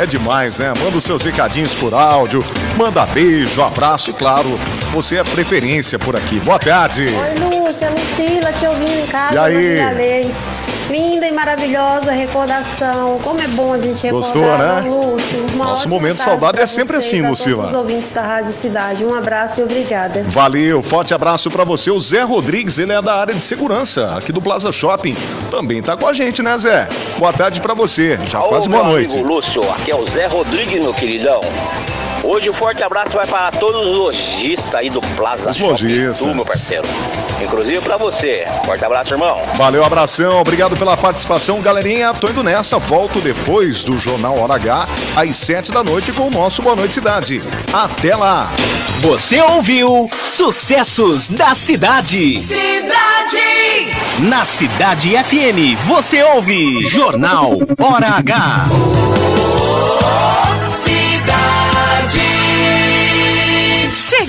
É demais, né? Manda os seus recadinhos por áudio, manda beijo, abraço e claro, você é preferência por aqui. Boa tarde. Oi, Lúcia, Lucila, te ouvindo em casa, E aí? Magalhães. Linda e maravilhosa recordação. Como é bom a gente recordar, Gostou, né? Lúcio. Uma Nosso momento saudade é sempre você assim, Lucila. Todos os ouvintes da Rádio Cidade. Um abraço e obrigada. Valeu, forte abraço pra você. O Zé Rodrigues, ele é da área de segurança aqui do Plaza Shopping. Também tá com a gente, né, Zé? Boa tarde pra você. Já Ô, quase boa noite. amigo Lúcio, aqui é o Zé Rodrigues, meu queridão. Hoje um forte abraço vai para todos os lojistas aí do Plaza Os Shopping, lojistas. Tu, meu parceiro. Inclusive pra você. Forte abraço, irmão. Valeu, abração, obrigado pela participação, galerinha. Tô indo nessa, volto depois do Jornal Hora H, às sete da noite, com o nosso Boa Noite Cidade. Até lá! Você ouviu Sucessos da Cidade. Cidade! Na Cidade FM, você ouve Jornal Hora H.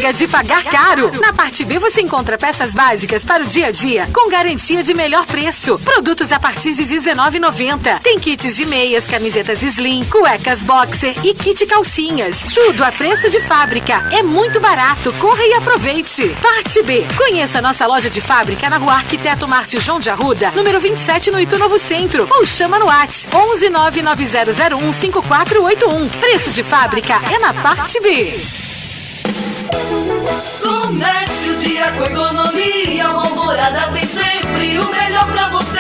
Chega de pagar caro! Na parte B você encontra peças básicas para o dia a dia com garantia de melhor preço. Produtos a partir de R$19,90. Tem kits de meias, camisetas slim, cuecas boxer e kit calcinhas. Tudo a preço de fábrica. É muito barato. Corra e aproveite. Parte B. Conheça nossa loja de fábrica na rua Arquiteto Márcio João de Arruda, número 27 no Itu Novo Centro. Ou chama no Whats 11 99001 5481. Preço de fábrica é na parte B. Comércio dia com economia, uma alvorada tem sempre o melhor pra você.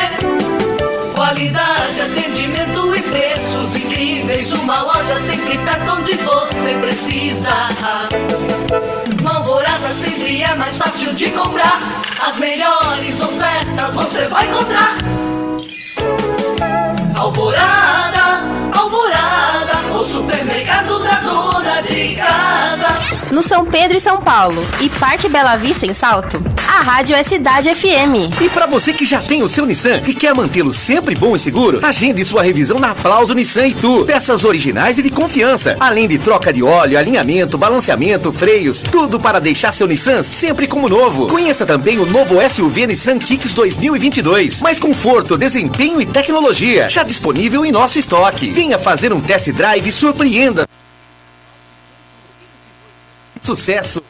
Qualidade, atendimento e preços incríveis, uma loja sempre perto onde você precisa. Uma alvorada sempre é mais fácil de comprar, as melhores ofertas você vai encontrar. Alvorada, alvorada, o supermercado da dona de casa. No São Pedro e São Paulo e Parque Bela Vista em Salto, a rádio é Cidade FM. E para você que já tem o seu Nissan e quer mantê-lo sempre bom e seguro, agende sua revisão na Aplauso Nissan e Tu. Peças originais e de confiança, além de troca de óleo, alinhamento, balanceamento, freios, tudo para deixar seu Nissan sempre como novo. Conheça também o novo SUV Nissan Kicks 2022. Mais conforto, desempenho e tecnologia, já disponível em nosso estoque. Venha fazer um test drive e surpreenda. Sucesso!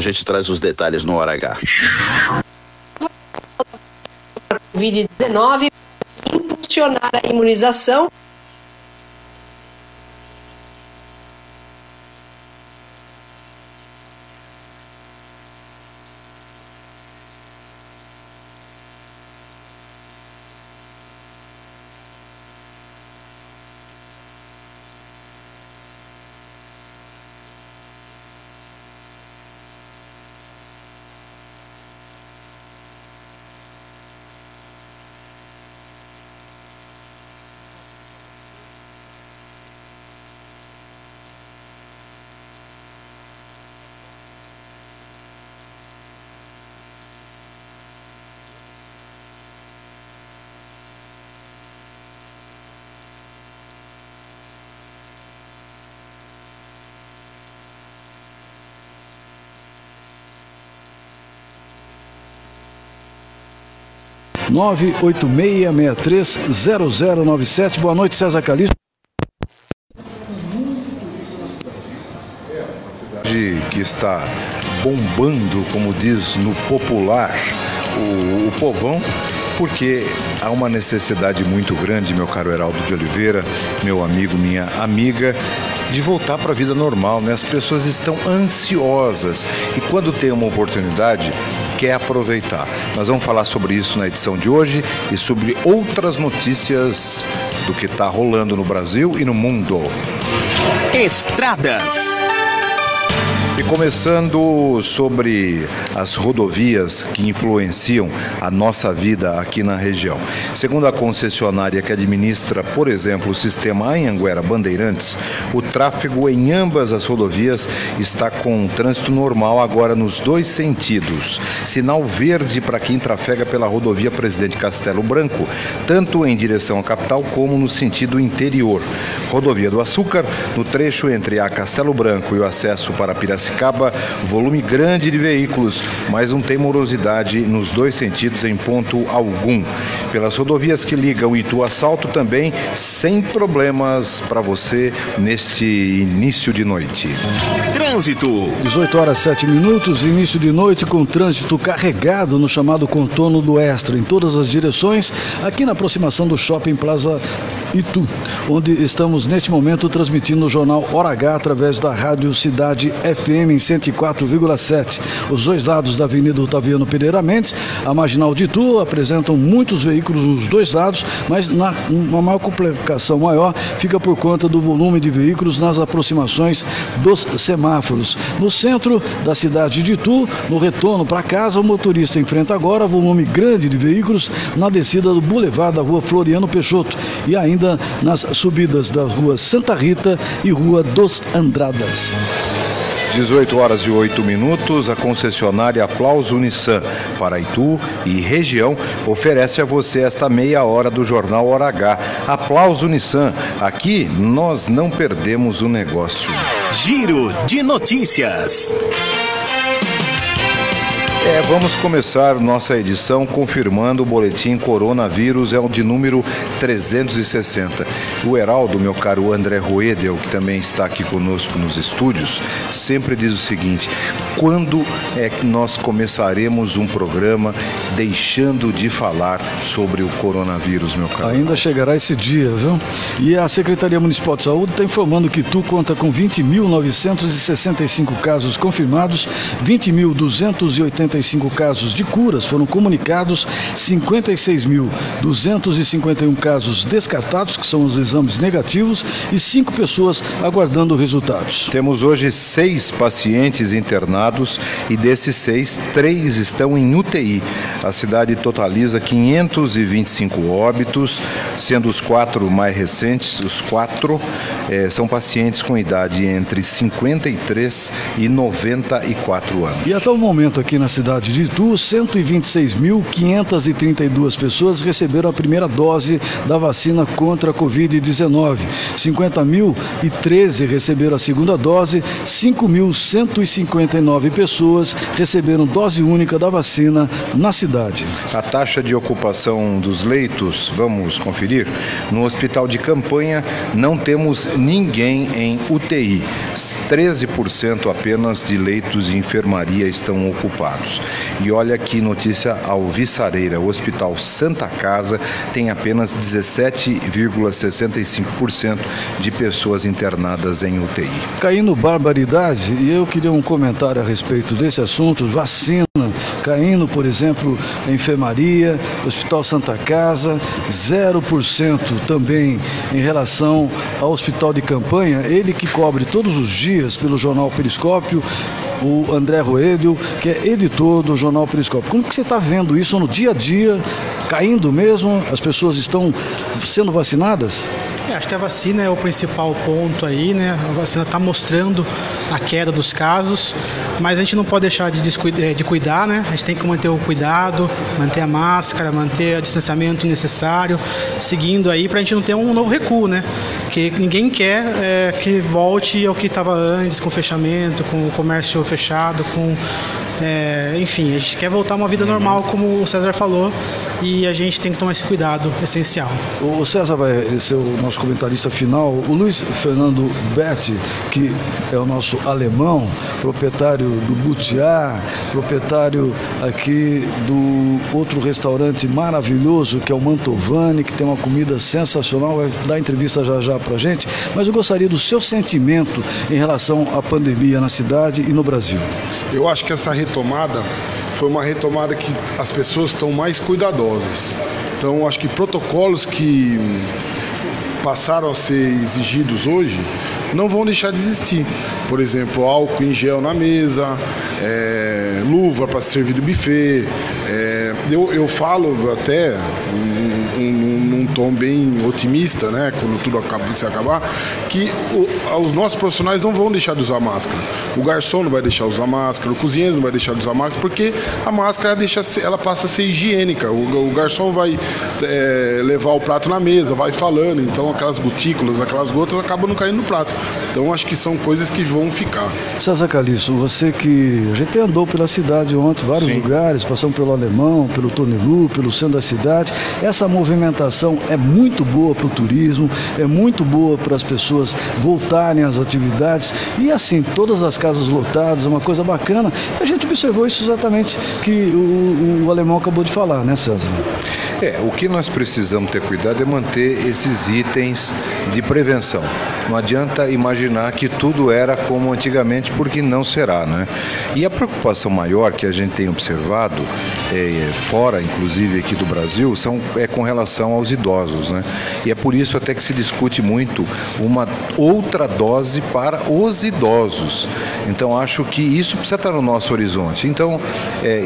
A gente traz os detalhes no hora H. Covid-19 impulsionar a imunização 986630097. Boa noite, César Calixto. que está bombando, como diz no popular, o, o povão, porque há uma necessidade muito grande, meu caro Heraldo de Oliveira, meu amigo, minha amiga, de voltar para a vida normal, né? As pessoas estão ansiosas e quando tem uma oportunidade, quer aproveitar. Nós vamos falar sobre isso na edição de hoje e sobre outras notícias do que está rolando no Brasil e no mundo. Estradas. E começando sobre as rodovias que influenciam a nossa vida aqui na região. Segundo a concessionária que administra, por exemplo, o sistema Anhanguera Bandeirantes, o tráfego em ambas as rodovias está com trânsito normal agora nos dois sentidos. Sinal verde para quem trafega pela rodovia Presidente Castelo Branco, tanto em direção à capital como no sentido interior. Rodovia do Açúcar, no trecho entre a Castelo Branco e o acesso para Piracicaba Piracicaba, volume grande de veículos, mas não tem morosidade nos dois sentidos em ponto algum. Pelas rodovias que ligam Itu a Salto também, sem problemas para você neste início de noite. Trânsito. 18 horas 7 minutos, início de noite com trânsito carregado no chamado contorno do Extra, em todas as direções, aqui na aproximação do Shopping Plaza Itu, onde estamos neste momento transmitindo o jornal Hora H através da Rádio Cidade FM em 104,7. Os dois lados da Avenida Otaviano Pereira Mendes, a Marginal de Itu, apresentam muitos veículos nos dois lados, mas na, uma maior complicação maior fica por conta do volume de veículos nas aproximações dos semáforos. No centro da cidade de Itu, no retorno para casa, o motorista enfrenta agora volume grande de veículos na descida do Boulevard da Rua Floriano Peixoto e ainda nas subidas da rua Santa Rita e rua dos Andradas. 18 horas e 8 minutos, a concessionária Aplauso Nissan para Itu e região oferece a você esta meia hora do Jornal Hora H. Aplauso Nissan, aqui nós não perdemos o negócio. Giro de notícias. É, vamos começar nossa edição confirmando o boletim coronavírus, é o de número 360. O Heraldo, meu caro André Roedel, que também está aqui conosco nos estúdios, sempre diz o seguinte: quando é que nós começaremos um programa deixando de falar sobre o coronavírus, meu caro? Ainda chegará esse dia, viu? E a Secretaria Municipal de Saúde está informando que tu conta com 20.965 casos confirmados, 20.280 55 casos de curas foram comunicados, 56.251 casos descartados, que são os exames negativos, e cinco pessoas aguardando resultados. Temos hoje seis pacientes internados e desses seis, três estão em UTI. A cidade totaliza 525 óbitos, sendo os quatro mais recentes, os quatro eh, são pacientes com idade entre 53 e 94 anos. E até o momento aqui na cidade cidade de Itu, 126.532 pessoas receberam a primeira dose da vacina contra a Covid-19. 50.013 receberam a segunda dose, 5.159 pessoas receberam dose única da vacina na cidade. A taxa de ocupação dos leitos, vamos conferir? No hospital de campanha não temos ninguém em UTI. 13% apenas de leitos de enfermaria estão ocupados. E olha que notícia alvissareira: o Hospital Santa Casa tem apenas 17,65% de pessoas internadas em UTI. Caindo barbaridade, e eu queria um comentário a respeito desse assunto, vacina caindo, por exemplo, enfermaria, Hospital Santa Casa, 0% também em relação ao hospital de campanha, ele que cobre todos os dias pelo jornal Periscópio, o André Roelho, que é editor do jornal Periscópio. Como que você está vendo isso no dia a dia, caindo mesmo? As pessoas estão sendo vacinadas? É, acho que a vacina é o principal ponto aí, né? A vacina está mostrando a queda dos casos, mas a gente não pode deixar de, descuidar, de cuidar, né? A gente tem que manter o cuidado, manter a máscara, manter o distanciamento necessário, seguindo aí para a gente não ter um novo recuo, né? Porque ninguém quer é, que volte ao que estava antes, com fechamento, com o comércio fechado, com é, enfim, a gente quer voltar a uma vida normal, como o César falou, e a gente tem que tomar esse cuidado essencial. O César vai ser o nosso comentarista final. O Luiz Fernando Betti, que é o nosso alemão, proprietário do Butiá, proprietário aqui do outro restaurante maravilhoso, que é o Mantovani, que tem uma comida sensacional, vai dar entrevista já já pra gente. Mas eu gostaria do seu sentimento em relação à pandemia na cidade e no Brasil. Eu acho que essa retomada foi uma retomada que as pessoas estão mais cuidadosas. Então, acho que protocolos que passaram a ser exigidos hoje não vão deixar de existir. Por exemplo, álcool em gel na mesa, é, luva para servir do buffet. É, eu, eu falo até num tom bem otimista, né, quando tudo acaba, se acabar, que o, os nossos profissionais não vão deixar de usar máscara. O garçom não vai deixar de usar máscara, o cozinheiro não vai deixar de usar máscara, porque a máscara deixa, ela passa a ser higiênica. O, o garçom vai é, levar o prato na mesa, vai falando, então aquelas gotículas, aquelas gotas acabam não caindo no prato. Então acho que são coisas que vão ficar. César Calixto, você que a gente andou pela cidade ontem, vários Sim. lugares, passamos pelo Alemão, pelo Tonilu, pelo centro da cidade. Essa movimentação é muito boa para o turismo, é muito boa para as pessoas voltarem às atividades e assim, todas as casas lotadas, é uma coisa bacana. A gente observou isso exatamente que o, o alemão acabou de falar, né, César? É, o que nós precisamos ter cuidado é manter esses itens de prevenção. Não adianta imaginar que tudo era como antigamente, porque não será, né? E a preocupação maior que a gente tem observado, é, fora inclusive aqui do Brasil, são, é com relação aos idosos, né? E é por isso até que se discute muito uma outra dose para os idosos. Então acho que isso precisa estar no nosso horizonte. Então, é,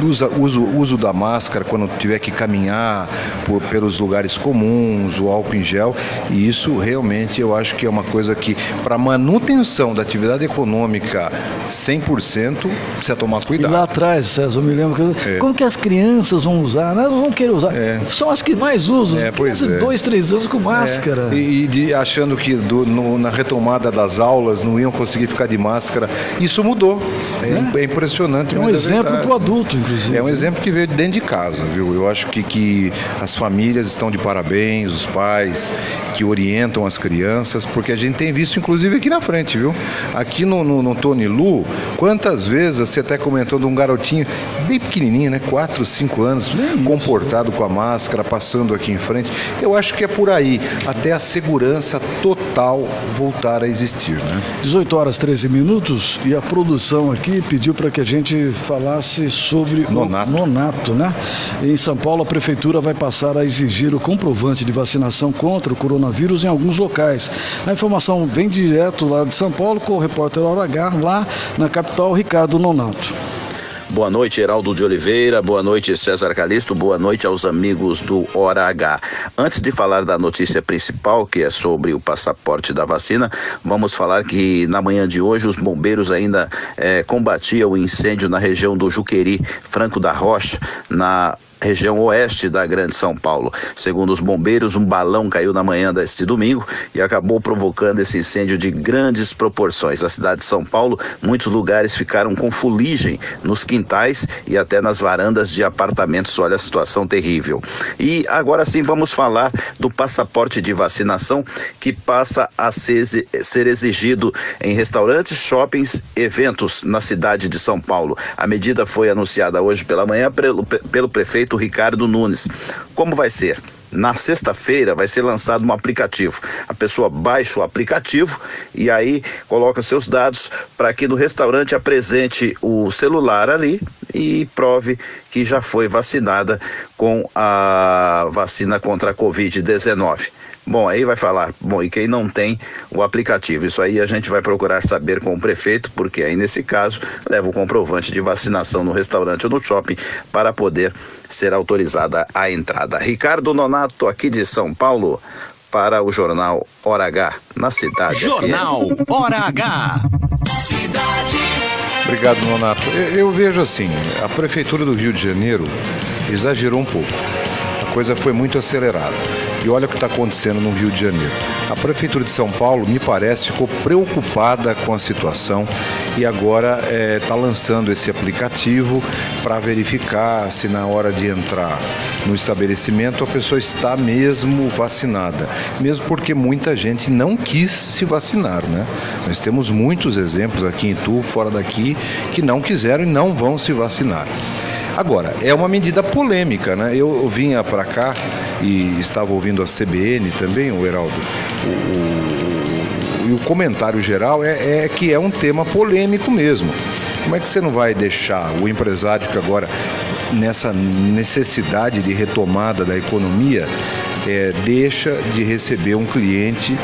usa, uso, uso da máscara quando tiver que caminhar por, pelos lugares comuns, o álcool em gel, e isso realmente eu acho que é uma coisa que, para manutenção da atividade econômica 100%, precisa tomar cuidado. E lá atrás, César, eu me lembro que é. como que as crianças vão usar? Não, vão querer usar. É. São as que mais usam. É, pois é. Dois, três anos com máscara. É. E, e de, achando que do, no, na retomada das aulas não iam conseguir ficar de máscara. Isso mudou. É, é, é impressionante. É um exemplo para o adulto, inclusive. É um exemplo que veio de dentro de casa, viu? Eu acho que, que as famílias estão de parabéns, os pais que orientam as crianças, porque a gente tem visto, inclusive, aqui na frente, viu? Aqui no, no, no Tony Lu, quantas vezes você até comentou de um garotinho bem pequenininho, né? 4, 5 anos, comportado com a máscara, passando aqui em frente. Eu acho que é por aí, até a segurança total voltar a existir, né? 18 horas 13 minutos e a produção aqui pediu para que a gente falasse sobre nonato. o nonato, né? Em São Paulo, a prefeitura vai passar a exigir o comprovante de vacinação contra o coronavírus em alguns locais. A informação vem direto lá de São Paulo com o repórter Hora H, lá na capital, Ricardo Nonato. Boa noite, Heraldo de Oliveira. Boa noite, César Calisto. Boa noite aos amigos do Hora H. Antes de falar da notícia principal, que é sobre o passaporte da vacina, vamos falar que na manhã de hoje os bombeiros ainda eh, combatiam o incêndio na região do Juqueri, Franco da Rocha, na região oeste da Grande São Paulo. Segundo os bombeiros, um balão caiu na manhã deste domingo e acabou provocando esse incêndio de grandes proporções. Na cidade de São Paulo, muitos lugares ficaram com fuligem nos quintais e até nas varandas de apartamentos. Olha a situação terrível. E agora sim vamos falar do passaporte de vacinação que passa a ser, ser exigido em restaurantes, shoppings, eventos na cidade de São Paulo. A medida foi anunciada hoje pela manhã pelo, pelo prefeito prefeito Ricardo Nunes. Como vai ser? Na sexta-feira vai ser lançado um aplicativo. A pessoa baixa o aplicativo e aí coloca seus dados para que no restaurante apresente o celular ali e prove que já foi vacinada com a vacina contra a Covid-19. Bom, aí vai falar, bom, e quem não tem o aplicativo? Isso aí a gente vai procurar saber com o prefeito, porque aí nesse caso leva o comprovante de vacinação no restaurante ou no shopping para poder ser autorizada a entrada. Ricardo Nonato, aqui de São Paulo, para o jornal Hora H, na cidade. Jornal Hora H. Cidade. Obrigado, Nonato. Eu, eu vejo assim, a Prefeitura do Rio de Janeiro exagerou um pouco. A coisa foi muito acelerada. E olha o que está acontecendo no Rio de Janeiro. A Prefeitura de São Paulo, me parece, ficou preocupada com a situação e agora está é, tá lançando esse aplicativo para verificar se na hora de entrar no estabelecimento a pessoa está mesmo vacinada. Mesmo porque muita gente não quis se vacinar, né? Nós temos muitos exemplos aqui em Tu, fora daqui, que não quiseram e não vão se vacinar. Agora, é uma medida polêmica, né? Eu, vinha para cá e estava ouvindo a CBN também, o Heraldo. O, o, o, o comentário geral é, é que é um tema polêmico mesmo. Como é que você não vai deixar o empresário que agora, nessa necessidade de retomada da economia, é, deixa de receber um cliente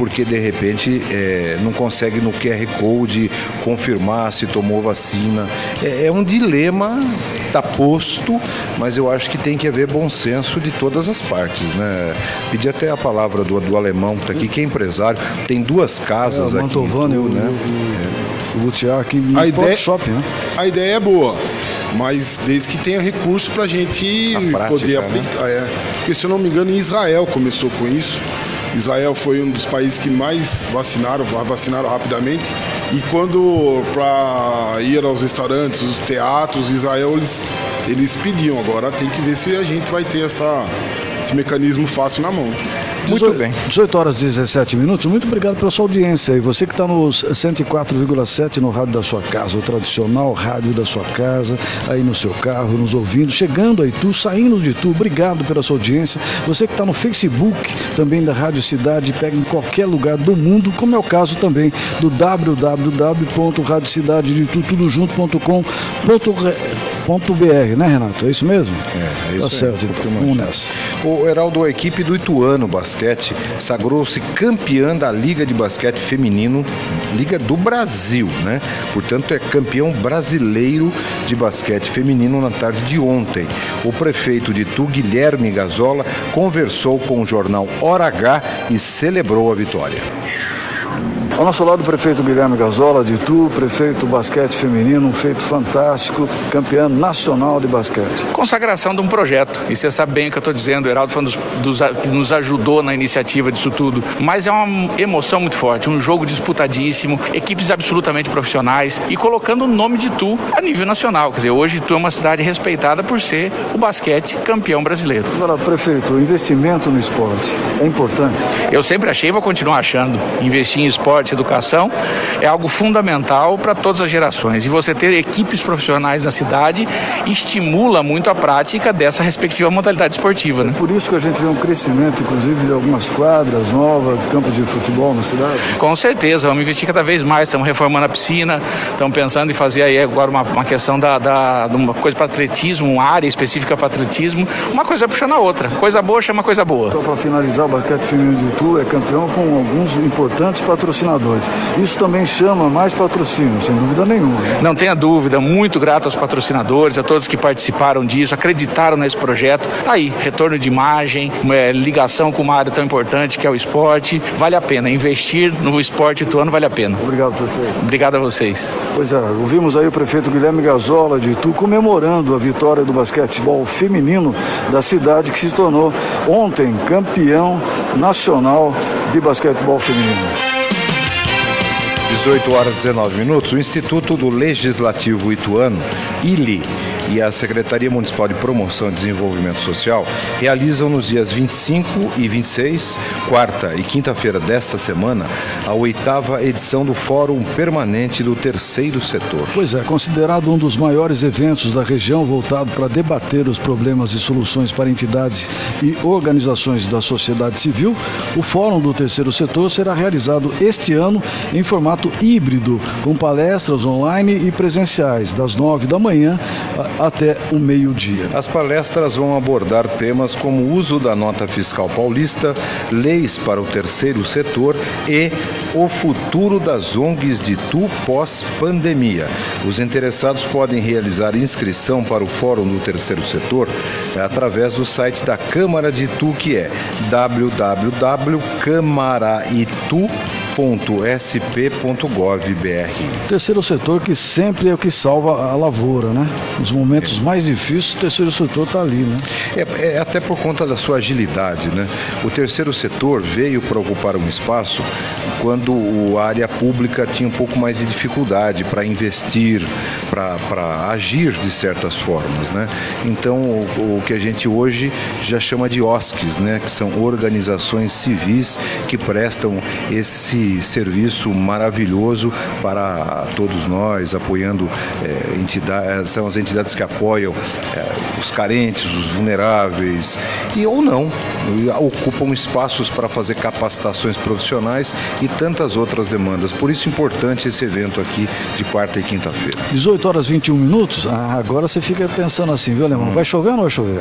porque de repente é, não consegue no QR Code confirmar se tomou vacina. É, é um dilema, está posto, mas eu acho que tem que haver bom senso de todas as partes. Né? Pedi até a palavra do, do alemão que está aqui, que é empresário, tem duas casas é, o Mantovani, aqui. né? O, o, o Lutiar aqui a ideia, shopping, né? A ideia é boa mas desde que tenha recurso para a gente prática, poder né? aplicar. Né? É. Porque se eu não me engano, em Israel começou com isso. Israel foi um dos países que mais vacinaram, vacinaram rapidamente. E quando para ir aos restaurantes, os teatros, Israel eles, eles pediam. Agora tem que ver se a gente vai ter essa, esse mecanismo fácil na mão. Muito 18, bem. 18 horas e 17 minutos. Muito obrigado pela sua audiência. E você que está nos 104,7 no rádio da sua casa, o tradicional rádio da sua casa, aí no seu carro, nos ouvindo, chegando aí tu, saindo de tu. Obrigado pela sua audiência. Você que está no Facebook também da Rádio Cidade, pega em qualquer lugar do mundo, como é o caso também do www.radiocidadeditudo, tudo .br, né, Renato? É isso mesmo? É, é isso Tá certo, então, vamos nessa. O Heraldo, a equipe do Ituano Basquete sagrou-se campeã da Liga de Basquete Feminino, Liga do Brasil, né? Portanto, é campeão brasileiro de basquete feminino na tarde de ontem. O prefeito de Itu, Guilherme Gazola, conversou com o jornal Hora H e celebrou a vitória. Ao nosso lado, o prefeito Guilherme Gazola de Itu, prefeito basquete feminino, um feito fantástico, campeão nacional de basquete. Consagração de um projeto, e você sabe bem o que eu estou dizendo, o Heraldo foi um dos, dos, que nos ajudou na iniciativa disso tudo, mas é uma emoção muito forte, um jogo disputadíssimo, equipes absolutamente profissionais e colocando o nome de Itu a nível nacional. Quer dizer, hoje Itu é uma cidade respeitada por ser o basquete campeão brasileiro. Agora, prefeito, o investimento no esporte é importante? Eu sempre achei e vou continuar achando. Investir em esporte, educação é algo fundamental para todas as gerações. E você ter equipes profissionais na cidade estimula muito a prática dessa respectiva modalidade esportiva. Né? É por isso que a gente vê um crescimento, inclusive, de algumas quadras novas, campos de futebol na cidade? Com certeza, vamos investir cada vez mais. Estamos reformando a piscina, estamos pensando em fazer aí agora uma, uma questão da, da, de uma coisa para atletismo, uma área específica para atletismo. Uma coisa puxando a outra. Coisa boa chama coisa boa. Só para finalizar, o basquete feminino de Itu é campeão com alguns importantes patrocinadores patrocinadores. Isso também chama mais patrocínio, sem dúvida nenhuma. Não tenha dúvida, muito grato aos patrocinadores, a todos que participaram disso, acreditaram nesse projeto. Tá aí, retorno de imagem, é, ligação com uma área tão importante que é o esporte. Vale a pena. Investir no esporte ituano vale a pena. Obrigado, prefeito. Obrigado a vocês. Pois é, ouvimos aí o prefeito Guilherme Gazola de Itu comemorando a vitória do basquetebol feminino da cidade que se tornou ontem campeão nacional de basquetebol feminino. 18 horas e 19 minutos, o Instituto do Legislativo Ituano, ILI, e a Secretaria Municipal de Promoção e Desenvolvimento Social realizam nos dias 25 e 26, quarta e quinta-feira desta semana, a oitava edição do Fórum Permanente do Terceiro Setor. Pois é, considerado um dos maiores eventos da região voltado para debater os problemas e soluções para entidades e organizações da sociedade civil, o Fórum do Terceiro Setor será realizado este ano em formato híbrido, com palestras online e presenciais, das nove da manhã até o meio-dia. As palestras vão abordar temas como o uso da nota fiscal paulista, leis para o terceiro setor e o futuro das ONGs de Tu pós-pandemia. Os interessados podem realizar inscrição para o Fórum do Terceiro Setor através do site da Câmara de Tu, que é www.camaraitu.com o terceiro setor que sempre é o que salva a lavoura, né? Nos momentos é. mais difíceis, o terceiro setor está ali, né? É, é, até por conta da sua agilidade, né? O terceiro setor veio para ocupar um espaço quando a área pública tinha um pouco mais de dificuldade para investir, para agir de certas formas, né? Então, o, o que a gente hoje já chama de OSCs, né? Que são organizações civis que prestam esse serviço maravilhoso para todos nós, apoiando é, entidades, são as entidades que apoiam é, os carentes, os vulneráveis, e ou não, ocupam espaços para fazer capacitações profissionais e tantas outras demandas. Por isso é importante esse evento aqui de quarta e quinta-feira. 18 horas 21 minutos, ah, agora você fica pensando assim, viu, Alemão? Hum. Vai chover ou não vai chover?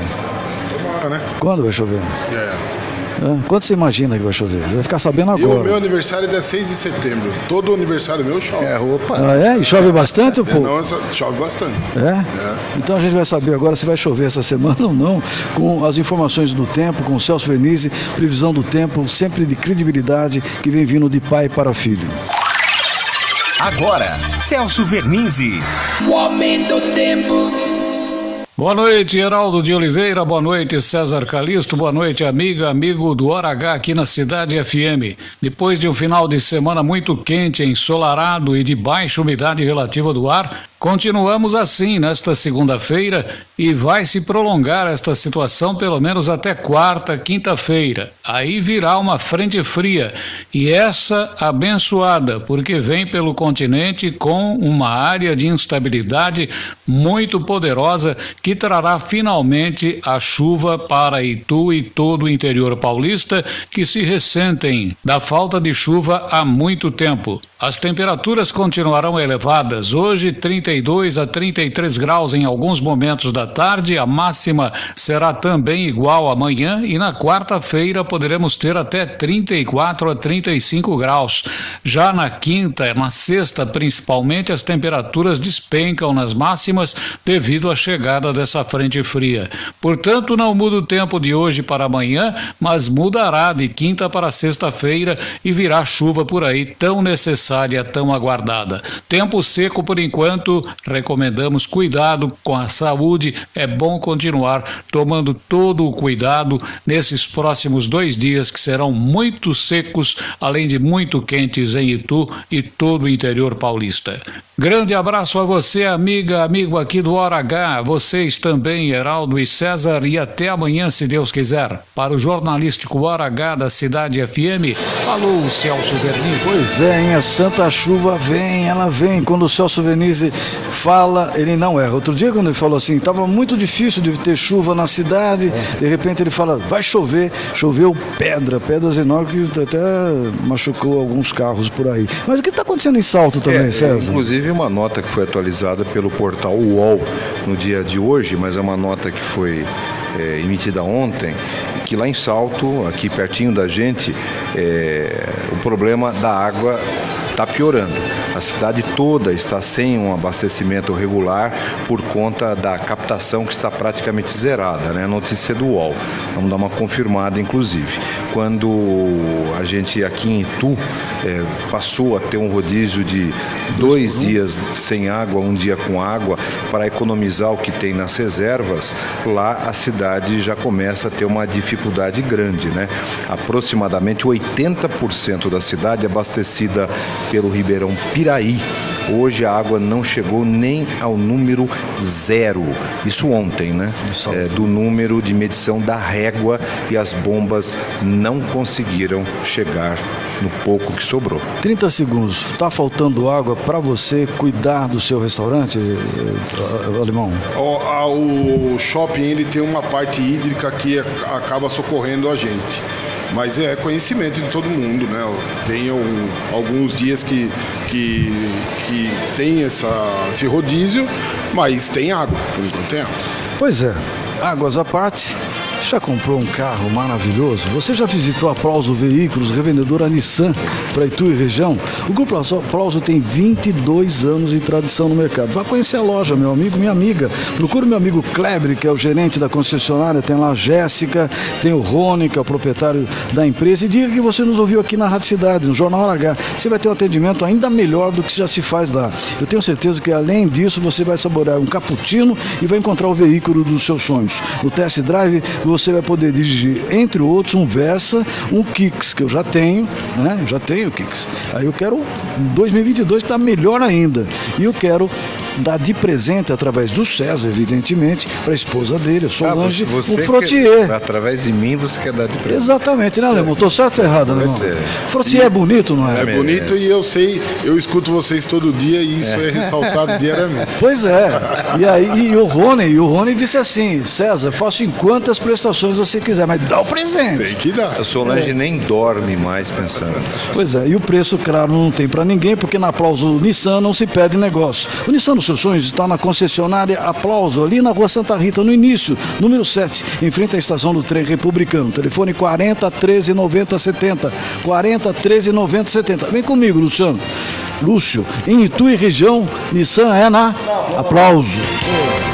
Tomara, né? Quando vai chover? É. É. Quando você imagina que vai chover? Vai ficar sabendo agora. E o meu aniversário é dia 6 de setembro. Todo aniversário meu chove. É, opa. Ah, é? E chove bastante, pô? Não, chove bastante. É? é? Então a gente vai saber agora se vai chover essa semana ou não, com as informações do tempo, com o Celso Vernizzi, previsão do tempo, sempre de credibilidade, que vem vindo de pai para filho. Agora, Celso Vernizzi. O aumento do tempo. Boa noite, Geraldo de Oliveira. Boa noite, César Calisto. Boa noite, amiga, amigo do Hora H aqui na Cidade FM. Depois de um final de semana muito quente, ensolarado e de baixa umidade relativa do ar, Continuamos assim nesta segunda-feira e vai se prolongar esta situação pelo menos até quarta, quinta-feira. Aí virá uma frente fria e essa abençoada, porque vem pelo continente com uma área de instabilidade muito poderosa que trará finalmente a chuva para Itu e todo o interior paulista que se ressentem da falta de chuva há muito tempo. As temperaturas continuarão elevadas. Hoje, 32 a 33 graus em alguns momentos da tarde. A máxima será também igual amanhã. E na quarta-feira poderemos ter até 34 a 35 graus. Já na quinta, na sexta principalmente, as temperaturas despencam nas máximas devido à chegada dessa frente fria. Portanto, não muda o tempo de hoje para amanhã, mas mudará de quinta para sexta-feira e virá chuva por aí tão necessária tão aguardada. Tempo seco por enquanto, recomendamos cuidado com a saúde. É bom continuar tomando todo o cuidado nesses próximos dois dias que serão muito secos, além de muito quentes em Itu e todo o interior paulista. Grande abraço a você, amiga, amigo aqui do Hora H, vocês também, Heraldo e César, e até amanhã, se Deus quiser. Para o jornalístico Hora H da Cidade FM, falou Celso Verniz. Pois é, hein, a santa chuva vem, ela vem. Quando o Celso Vernizzi fala, ele não erra. Outro dia, quando ele falou assim, estava muito difícil de ter chuva na cidade, de repente ele fala, vai chover. Choveu pedra, pedras enormes que até machucou alguns carros por aí. Mas o que está acontecendo em Salto também, é, César? Inclusive, uma nota que foi atualizada pelo portal UOL no dia de hoje, mas é uma nota que foi é, emitida ontem, que lá em Salto, aqui pertinho da gente, é, o problema da água está piorando. A cidade toda está sem um abastecimento regular por conta da captação que está praticamente zerada, né? Notícia do UOL. Vamos dar uma confirmada, inclusive. Quando a gente aqui em Itu é, passou a ter um rodízio de dois dias sem água, um dia com água, para economizar o que tem nas reservas, lá a cidade já começa a ter uma dificuldade grande, né? Aproximadamente 80% da cidade é abastecida pelo Ribeirão Piraí. Hoje a água não chegou nem ao número zero. Isso ontem, né? É, do número de medição da régua e as bombas não conseguiram chegar no pouco que sobrou. 30 segundos. Tá faltando água para você cuidar do seu restaurante, eh, Alemão? O, a- o shopping ele tem uma parte hídrica que a- socorrendo a gente. Mas é conhecimento de todo mundo, né? Tem um- alguns dias que, que, que tem essa, esse rodízio, mas tem água, por enquanto tem água. Pois é, águas à parte. Você já comprou um carro maravilhoso? Você já visitou a Aplauso Veículos, revendedora Nissan para Itu e região? O Grupo Aplauso tem 22 anos de tradição no mercado. Vá conhecer a loja, meu amigo, minha amiga. Procure meu amigo Kleber, que é o gerente da concessionária. Tem lá a Jéssica, tem o Rony, que é o proprietário da empresa. E diga que você nos ouviu aqui na Rádio Cidade, no Jornal H. Você vai ter um atendimento ainda melhor do que já se faz lá. Eu tenho certeza que além disso você vai saborear um cappuccino e vai encontrar o veículo dos seus sonhos. No test drive você vai poder dirigir, entre outros, um Versa, um Kicks, que eu já tenho, né? Eu já tenho o Kicks. Aí eu quero um 2022 que está melhor ainda. E eu quero dar de presente, através do César, evidentemente, para a esposa dele, a Solange, Ah, você quer- Frotier. através de mim você quer dar de presente. Exatamente, né, Alemão? Tô certo ou errado, Alemão? É. Frotier é bonito, não é? É bonito e eu sei, eu escuto vocês todo dia e isso é, ressaltado diariamente. Pois é. E aí e o Rony, e o Rony disse assim, César, faço em quantas prestações você quiser, mas dá o presente. Tem que dar. A Solange nem dorme mais pensando. Pois é, e o preço, claro, não tem para ninguém, porque na Aplauso Nissan não se perde negócio. O Nissan dos seus sonhos está na concessionária Aplauso, ali na rua Santa Rita, no início, número 7, em frente à estação do trem republicano. Telefone 40 13 90 70. 40 13 90 70. Vem comigo, Luciano. Lúcio, em Itu e região, Nissan é na Aplauso.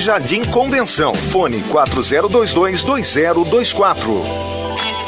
Jardim Convenção. Fone 40222024.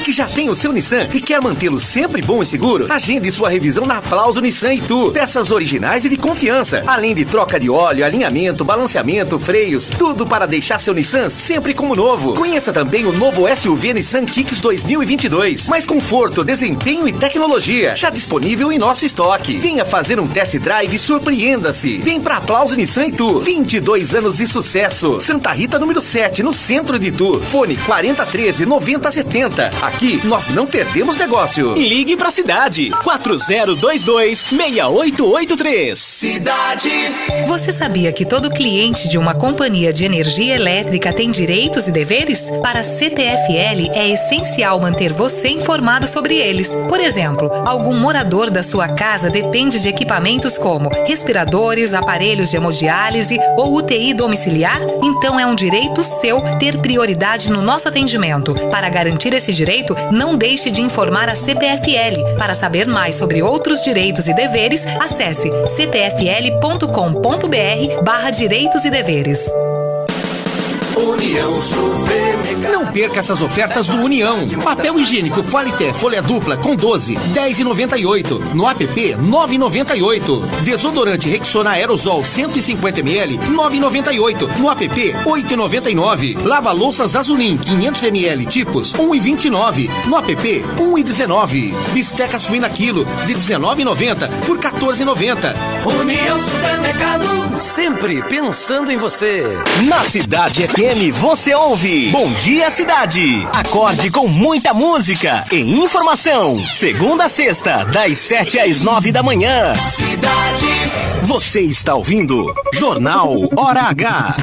que já tem o seu Nissan e quer mantê-lo sempre bom e seguro, agende sua revisão na Aplauso Nissan e Tu. Peças originais e de confiança, além de troca de óleo, alinhamento, balanceamento, freios, tudo para deixar seu Nissan sempre como novo. Conheça também o novo SUV Nissan Kicks 2022. Mais conforto, desempenho e tecnologia, já disponível em nosso estoque. Venha fazer um test drive e surpreenda-se. Vem pra Aplauso Nissan e Tu. 22 anos de sucesso. Santa Rita número 7, no centro de Tu. Fone 4013 9070. Aqui nós não perdemos negócio. Ligue pra cidade 4022 6883. Cidade. Você sabia que todo cliente de uma companhia de energia elétrica tem direitos e deveres? Para a CPFL é essencial manter você informado sobre eles. Por exemplo, algum morador da sua casa depende de equipamentos como respiradores, aparelhos de hemodiálise ou UTI domiciliar? Então é um direito seu ter prioridade no nosso atendimento. Para garantir esse direito, não deixe de informar a CPFL. Para saber mais sobre outros direitos e deveres, acesse cpfl.com.br barra direitos e deveres. União Supermercados. Não perca essas ofertas do União. Papel higiênico Qualité folha dupla com 12, 10,98. No app, 9,98. Desodorante Rexona Aerosol 150 ml, 9,98. No app, 8,99. Lava louças Azulim 500 ml tipos, 1,29. No app, 1,19. Bisteca suína quilo de 19,90 por 14,90. União Supermercado. Sempre pensando em você. Na Cidade FM você ouve Bom Dia Cidade. Acorde com muita música e informação. Segunda a sexta, das 7 às 9 da manhã. Cidade. Você está ouvindo Jornal Hora H.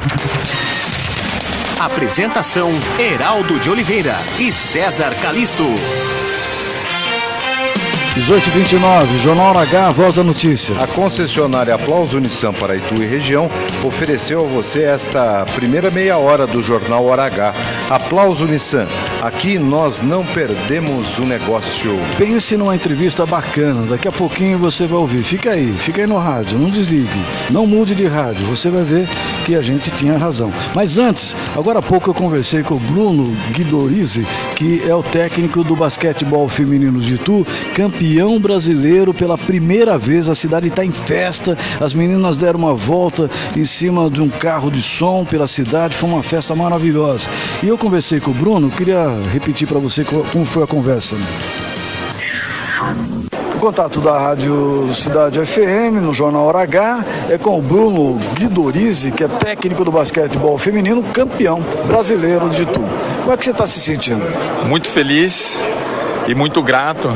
Apresentação: Heraldo de Oliveira e César Calisto. 1829, Jornal H, Voz da Notícia. A concessionária Aplauso Unissan para Itu e região ofereceu a você esta primeira meia hora do Jornal Hora H. Aplauso Unissan, aqui nós não perdemos o negócio. Pense numa entrevista bacana, daqui a pouquinho você vai ouvir. Fica aí, fica aí no rádio, não desligue. Não mude de rádio, você vai ver que a gente tinha razão. Mas antes, agora há pouco eu conversei com o Bruno Guidorize, que é o técnico do basquetebol feminino de Itu, campeão brasileiro pela primeira vez. A cidade está em festa, as meninas deram uma volta em cima de um carro de som pela cidade, foi uma festa maravilhosa. E eu conversei com o Bruno, queria repetir para você como foi a conversa. Né? O contato da Rádio Cidade FM, no Jornal Hora H, é com o Bruno Guidorize, que é técnico do basquetebol feminino, campeão brasileiro de tudo. Como é que você está se sentindo? Muito feliz e muito grato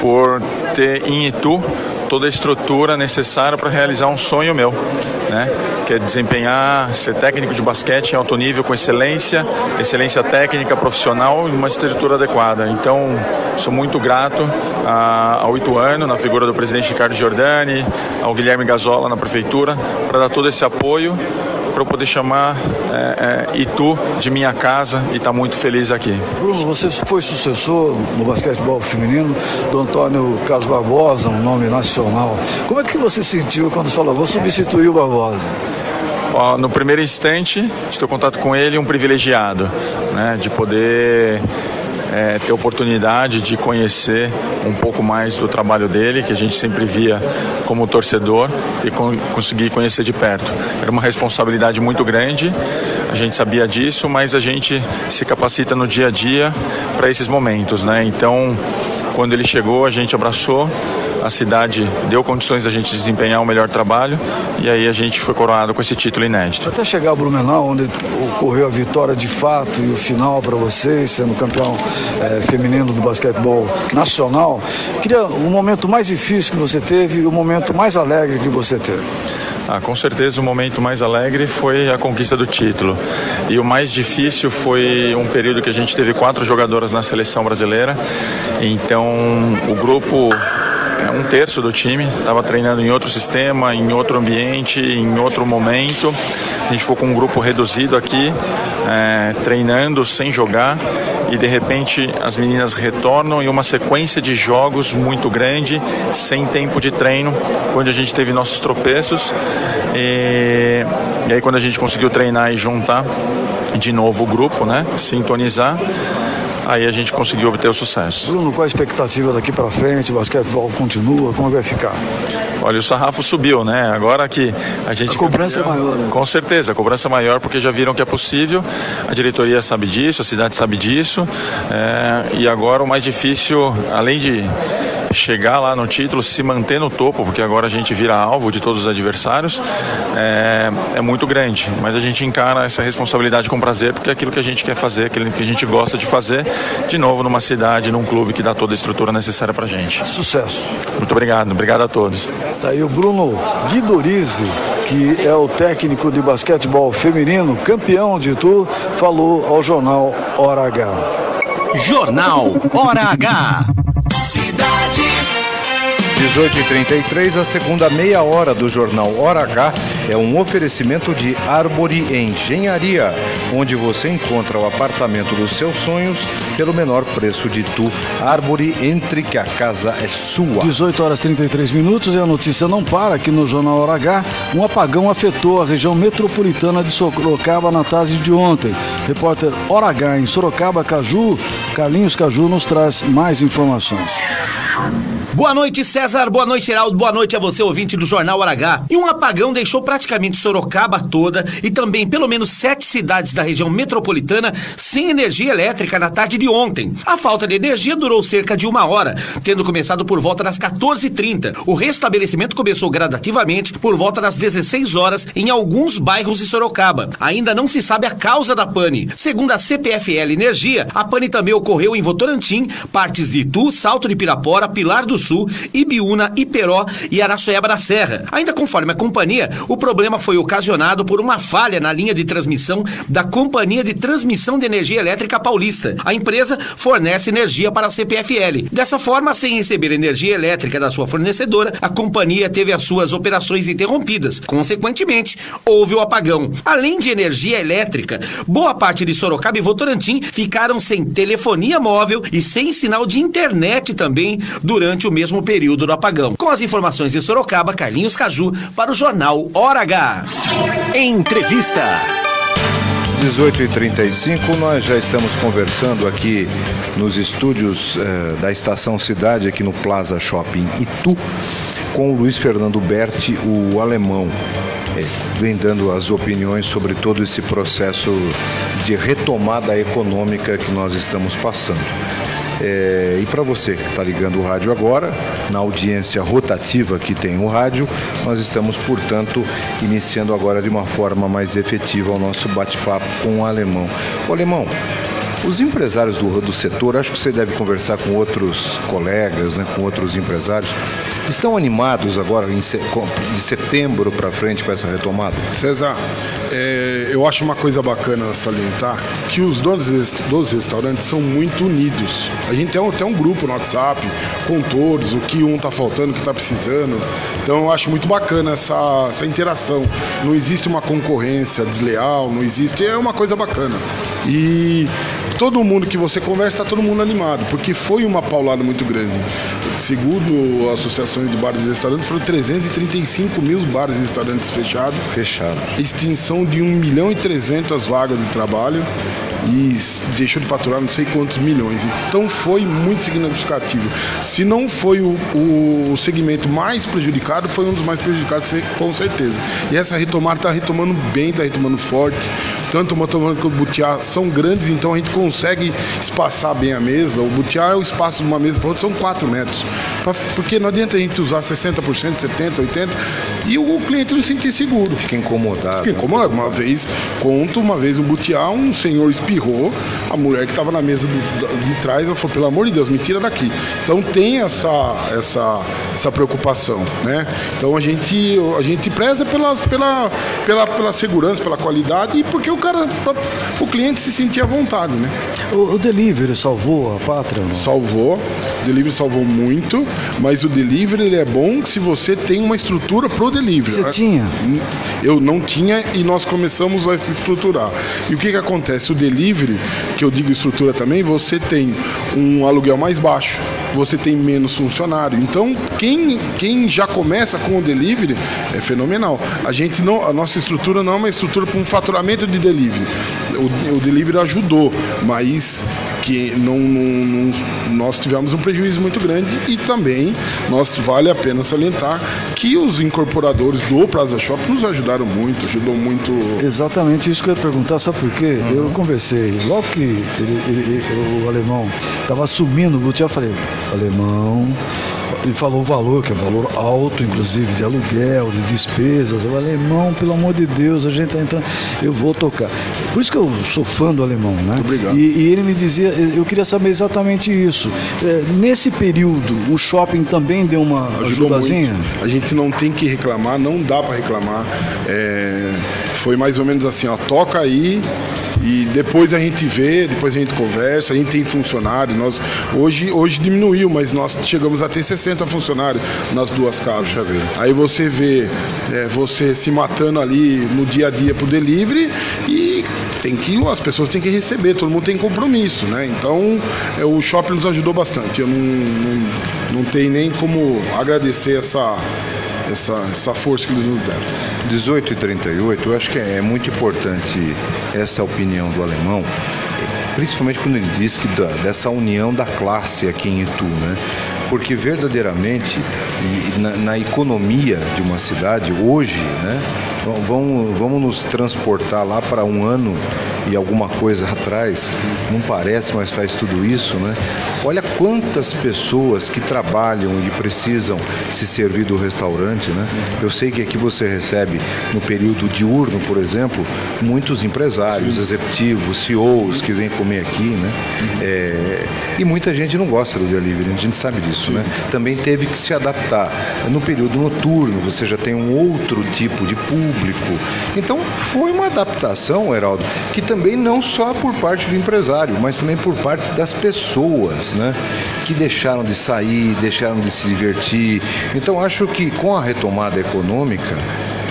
por ter em Itu toda a estrutura necessária para realizar um sonho meu, né? Que é desempenhar, ser técnico de basquete em alto nível com excelência, excelência técnica, profissional e uma estrutura adequada. Então, sou muito grato a, ao Ituano, na figura do presidente Ricardo Giordani, ao Guilherme Gazola na prefeitura, para dar todo esse apoio para eu poder chamar é, é, Itu de minha casa e estar tá muito feliz aqui. Bruno, você foi sucessor no basquetebol feminino do Antônio Carlos Barbosa, um nome nacional. Como é que você sentiu quando falou, vou substituir o Barbosa? no primeiro instante, estou em contato com ele, um privilegiado, né, de poder é, ter oportunidade de conhecer um pouco mais do trabalho dele, que a gente sempre via como torcedor, e con conseguir conhecer de perto. Era uma responsabilidade muito grande, a gente sabia disso, mas a gente se capacita no dia a dia para esses momentos, né? Então, quando ele chegou, a gente abraçou a cidade deu condições da gente desempenhar um melhor trabalho e aí a gente foi coroado com esse título inédito. Até chegar a Blumenau, onde ocorreu a vitória de fato e o final para vocês, sendo campeão é, feminino do basquetebol nacional, queria o momento mais difícil que você teve e o momento mais alegre que você teve. Ah, com certeza o momento mais alegre foi a conquista do título. E o mais difícil foi um período que a gente teve quatro jogadoras na seleção brasileira. Então o grupo um terço do time estava treinando em outro sistema, em outro ambiente, em outro momento. A gente ficou com um grupo reduzido aqui, é, treinando sem jogar e de repente as meninas retornam em uma sequência de jogos muito grande, sem tempo de treino, onde a gente teve nossos tropeços. E, e aí quando a gente conseguiu treinar e juntar de novo o grupo, né, sintonizar, aí a gente conseguiu obter o sucesso. Bruno, qual a expectativa daqui para frente? O basquetebol continua? Como vai ficar? Olha, o sarrafo subiu, né? Agora que a gente. A cobrança é maior, né? Com certeza, a cobrança é maior porque já viram que é possível. A diretoria sabe disso, a cidade sabe disso. É... e agora o mais difícil, além de chegar lá no título, se manter no topo, porque agora a gente vira alvo de todos os adversários, é, é muito grande. Mas a gente encara essa responsabilidade com prazer, porque é aquilo que a gente quer fazer, aquilo que a gente gosta de fazer, de novo numa cidade, num clube que dá toda a estrutura necessária pra gente. Sucesso. Muito obrigado, obrigado a todos. Tá aí o Bruno Guidorize, que é o técnico de basquetebol feminino, campeão de tudo, falou ao jornal Hora H. Jornal Hora H. 18h33, a segunda meia hora do jornal Hora H é um oferecimento de Árvore Engenharia, onde você encontra o apartamento dos seus sonhos pelo menor preço de tu. Árvore, entre que a casa é sua. 18 horas 33 minutos e a notícia não para aqui no Jornal Hora H. Um apagão afetou a região metropolitana de Sorocaba na tarde de ontem. Repórter Hora H em Sorocaba, Caju, Carlinhos Caju nos traz mais informações. Boa noite, César. Boa noite, Heraldo. Boa noite a você, ouvinte do Jornal Hora H. E um apagão deixou praticamente Sorocaba toda e também pelo menos sete cidades da região metropolitana sem energia elétrica na tarde de ontem. A falta de energia durou cerca de uma hora, tendo começado por volta das 14h30. O restabelecimento começou gradativamente por volta das 16 horas em alguns bairros de Sorocaba. Ainda não se sabe a causa da pane. Segundo a CPFL Energia, a pane também ocorreu em Votorantim, partes de Itu, Salto de Pirapora, Pilar do Sul, Ibiúna, Iperó e Araçoiaba da Serra. Ainda conforme a companhia, o problema foi ocasionado por uma falha na linha de transmissão da Companhia de Transmissão de Energia Elétrica Paulista. A empresa fornece energia para a CPFL. Dessa forma, sem receber energia elétrica da sua fornecedora, a companhia teve as suas operações interrompidas. Consequentemente, houve o apagão. Além de energia elétrica, boa parte de Sorocaba e Votorantim ficaram sem telefonia móvel e sem sinal de internet também durante o mesmo período do apagão. Com as informações de Sorocaba, Carlinhos Caju para o jornal Hora H. Entrevista. 18h35, nós já estamos conversando aqui nos estúdios eh, da Estação Cidade, aqui no Plaza Shopping Itu, com o Luiz Fernando Berti, o alemão, eh, vem dando as opiniões sobre todo esse processo de retomada econômica que nós estamos passando. É, e para você que está ligando o rádio agora, na audiência rotativa que tem o rádio, nós estamos, portanto, iniciando agora de uma forma mais efetiva o nosso bate-papo com o alemão. O alemão, os empresários do, do setor, acho que você deve conversar com outros colegas, né, com outros empresários, estão animados agora em, de setembro para frente com essa retomada? César, é, eu acho uma coisa bacana salientar que os donos dos restaurantes são muito unidos. A gente tem até um grupo no WhatsApp com todos, o que um está faltando, o que está precisando. Então eu acho muito bacana essa, essa interação. Não existe uma concorrência desleal, não existe. É uma coisa bacana. E todo mundo que você conversa, está todo mundo animado, porque foi uma paulada muito grande. Segundo associações de bares e restaurantes, foram 335 mil bares e restaurantes fechados. Fechado. Extinção de 1 milhão e 300 vagas de trabalho e deixou de faturar não sei quantos milhões. Então foi muito significativo. Se não foi o, o segmento mais prejudicado, foi um dos mais prejudicados, com certeza. E essa retomada está retomando bem, está retomando forte. Tanto o motomano quanto o butiá são grandes, então a gente consegue espaçar bem a mesa. O butiá é o espaço de uma mesa para outra, são 4 metros. Porque não adianta a gente usar 60%, 70%, 80% e o cliente não se sentir seguro. Fica incomodado. Fica incomodado. Uma vez, conto, uma vez um butiá, um senhor espirrou, a mulher que estava na mesa do, de trás, ela falou, pelo amor de Deus, me tira daqui. Então tem essa, essa, essa preocupação, né? Então a gente, a gente preza pela, pela, pela, pela segurança, pela qualidade e porque o cara, o cliente se sentia à vontade, né? O, o delivery salvou a pátria? Não? Salvou, o delivery salvou muito, mas o delivery ele é bom se você tem uma estrutura pro delivery. Você tinha? Eu não tinha e nós começamos a se estruturar. E o que que acontece? O delivery, que eu digo estrutura também, você tem um aluguel mais baixo, você tem menos funcionário. Então, quem, quem já começa com o delivery é fenomenal. A gente não, a nossa estrutura não é uma estrutura para um faturamento de delivery. O, o delivery ajudou, mas que não, não, não, nós tivemos um prejuízo muito grande e também nós vale a pena salientar que os incorporadores do Plaza Shop nos ajudaram muito, ajudou muito. Exatamente isso que eu ia perguntar, sabe por quê? Uhum. Eu conversei, logo que ele, ele, ele, o alemão estava assumindo o eu falei, alemão, ele falou o valor, que é valor alto, inclusive, de aluguel, de despesas. O alemão, pelo amor de Deus, a gente está entrando. Eu vou tocar. Por isso que eu sou fã do alemão, né? Muito obrigado. E, e ele me dizia, eu queria saber exatamente isso. É, nesse período, o shopping também deu uma Ajudou ajudazinha? Muito. A gente não tem que reclamar, não dá para reclamar. É Foi mais ou menos assim, ó, toca aí e depois a gente vê, depois a gente conversa, a gente tem funcionários. Nós, hoje, hoje diminuiu, mas nós chegamos a ter 60 funcionários nas duas casas. Aí você vê é, você se matando ali no dia a dia pro delivery e tem que, as pessoas têm que receber, todo mundo tem compromisso, né? Então é, o shopping nos ajudou bastante. Eu não, não, não tenho nem como agradecer essa, essa, essa força que eles nos deram. 18 e 38, eu acho que é muito importante essa opinião do alemão, principalmente quando ele diz que da, dessa união da classe aqui em Itu, né? Porque verdadeiramente na, na economia de uma cidade hoje, né? Vamos, vamos nos transportar lá para um ano e alguma coisa atrás, não parece, mas faz tudo isso, né? Olha quantas pessoas que trabalham e precisam se servir do restaurante, né? Eu sei que aqui você recebe no período diurno, por exemplo, muitos empresários, executivos, CEOs que vêm comer aqui, né? É, e muita gente não gosta do delivery, a gente sabe disso, né? Também teve que se adaptar. No período noturno, você já tem um outro tipo de público. Então, foi uma adaptação, Heraldo, que também não só por parte do empresário, mas também por parte das pessoas, né? Que deixaram de sair, deixaram de se divertir. Então, acho que com a retomada econômica,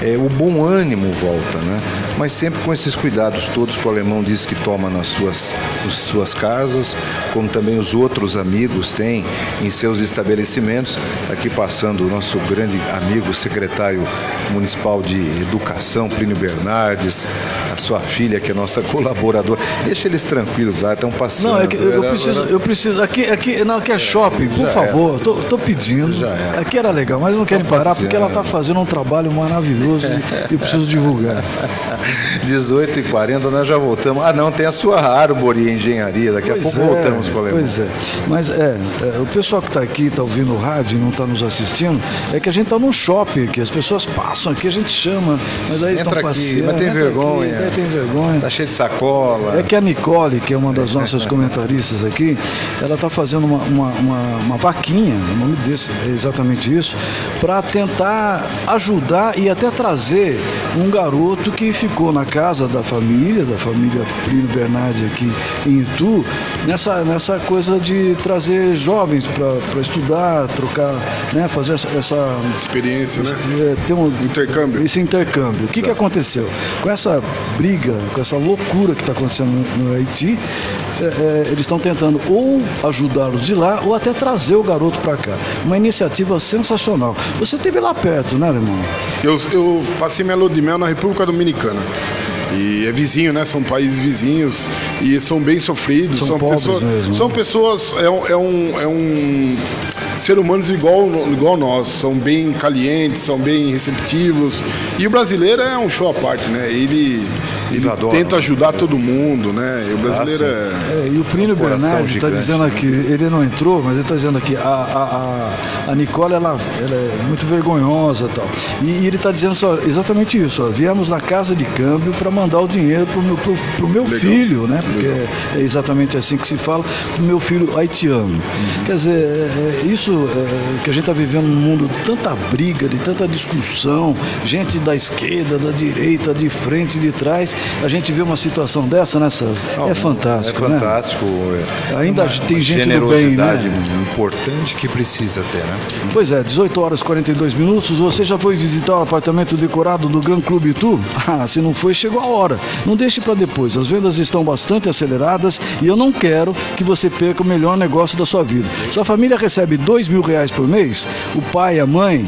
é, o bom ânimo volta, né? Mas sempre com esses cuidados todos que o alemão diz que toma nas suas, nas suas casas, como também os outros amigos têm em seus estabelecimentos. Aqui passando o nosso grande amigo, secretário municipal de Educação, Plínio Bernardes, a sua filha, que é nossa colaboradora. Deixa eles tranquilos lá, estão passeando. Não, é que eu preciso, eu preciso. Aqui, aqui, não, aqui é shopping, por Já favor, tô, tô pedindo. Aqui era legal, mas não querem parar porque ela está fazendo um trabalho maravilhoso e eu preciso divulgar. 18 e 40 nós já voltamos. Ah, não, tem a sua árvore engenharia. Daqui a pouco é, voltamos com o alemão. Pois é. Mas é, é, o pessoal que está aqui, está ouvindo o rádio e não está nos assistindo, é que a gente está num shopping aqui. As pessoas passam aqui, a gente chama, mas aí Entra estão aqui, mas tem vergonha. Aqui, é, tem vergonha. Tá cheio de sacola. É que a Nicole, que é uma das nossas comentaristas aqui, ela está fazendo uma, uma, uma, uma vaquinha, o nome desse é exatamente isso, para tentar ajudar e até trazer um garoto que ficou na casa da família, da família Plínio Bernardi aqui em Itu, nessa, nessa coisa de trazer jovens para estudar, trocar, né, fazer essa, essa experiência, né? É, ter um intercâmbio. Esse intercâmbio. O que, que aconteceu? Com essa briga, com essa loucura que está acontecendo no, no Haiti, é, é, eles estão tentando ou ajudá-los de lá ou até trazer o garoto para cá. Uma iniciativa sensacional. Você esteve lá perto, né, irmão? Eu, eu passei minha lua de mel na República Dominicana. E é vizinho, né? São países vizinhos e são bem sofridos. São São, pessoas. mesmo, São né? pessoas. É, um- é um. É um ser humanos igual, igual nós, são bem calientes, são bem receptivos. E o brasileiro é um show à parte, né? Ele, ele tenta ajudar todo mundo, né? E o brasileiro é. É, e o Plínio Bernardi está dizendo aqui, ele não entrou, mas ele está dizendo aqui, a, a, a, a Nicole ela, ela é muito vergonhosa e tal. E, e ele está dizendo só, exatamente isso, ó, viemos na casa de câmbio para mandar o dinheiro para o meu, pro, pro meu Legal. filho, né? Porque é, é exatamente assim que se fala, para o meu filho haitiano. Quer dizer, é, é, isso é, que a gente está vivendo num mundo de tanta briga, de tanta discussão, gente da esquerda, da direita, de frente, de trás, a gente vê uma situação dessa, né, César? É fantástico, É né? fantástico. é Ainda uma- tem uma gente do bem, né? generosidade importante que precisa ter, né? Pois é, 18 horas e 42 minutos. Você já foi visitar o apartamento decorado do Gran Clube Itu? Ah, se não foi, chegou a hora. Não deixe para depois. As vendas estão bastante aceleradas e eu não quero que você perca o melhor negócio da sua vida. Sua família recebe dois mil reais por mês? O pai, a mãe,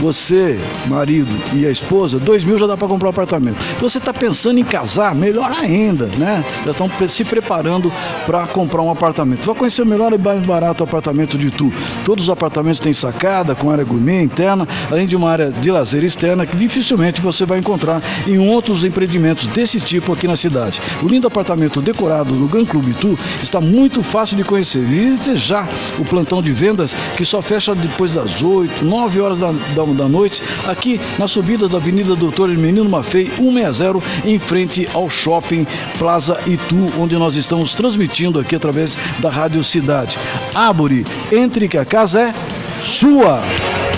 você, marido e a esposa, dois mil já dá para comprar um apartamento. Você está pensando em casar? Melhor ainda, né? Já estão se preparando para comprar um apartamento. Vai conhecer o melhor e mais barato apartamento de Itu. Todos os apartamentos têm sacada, com área gourmet interna, além de uma área de lazer externa que dificilmente você vai encontrar em outros empreendimentos desse tipo aqui na cidade. O lindo apartamento decorado no Gran Clube Itu está muito fácil de conhecer. Visite já o plantão de vendas que só fecha depois das 8, 9 horas da, da, da noite, aqui na subida da Avenida Doutor Hermenino Maffei, 160, em frente ao Shopping Plaza Itu, onde nós estamos transmitindo aqui através da Rádio Cidade. Ábore, entre que a casa é sua.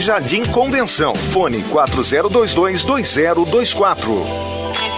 Jardim Convenção. Fone 40222024.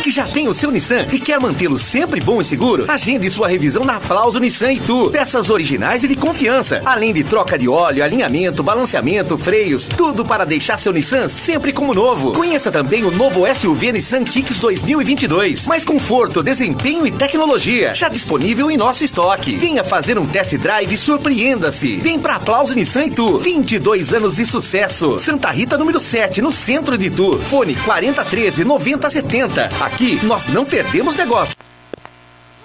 que já tem o seu Nissan e quer mantê-lo sempre bom e seguro, agende sua revisão na Aplauso Nissan e Tu. Peças originais e de confiança, além de troca de óleo, alinhamento, balanceamento, freios, tudo para deixar seu Nissan sempre como novo. Conheça também o novo SUV Nissan Kicks 2022. Mais conforto, desempenho e tecnologia, já disponível em nosso estoque. Venha fazer um test drive e surpreenda-se. Vem para Aplauso Nissan e Tu. 22 anos de sucesso. Santa Rita número 7, no centro de Tu. Fone 4013 9070. Aqui nós não perdemos negócio.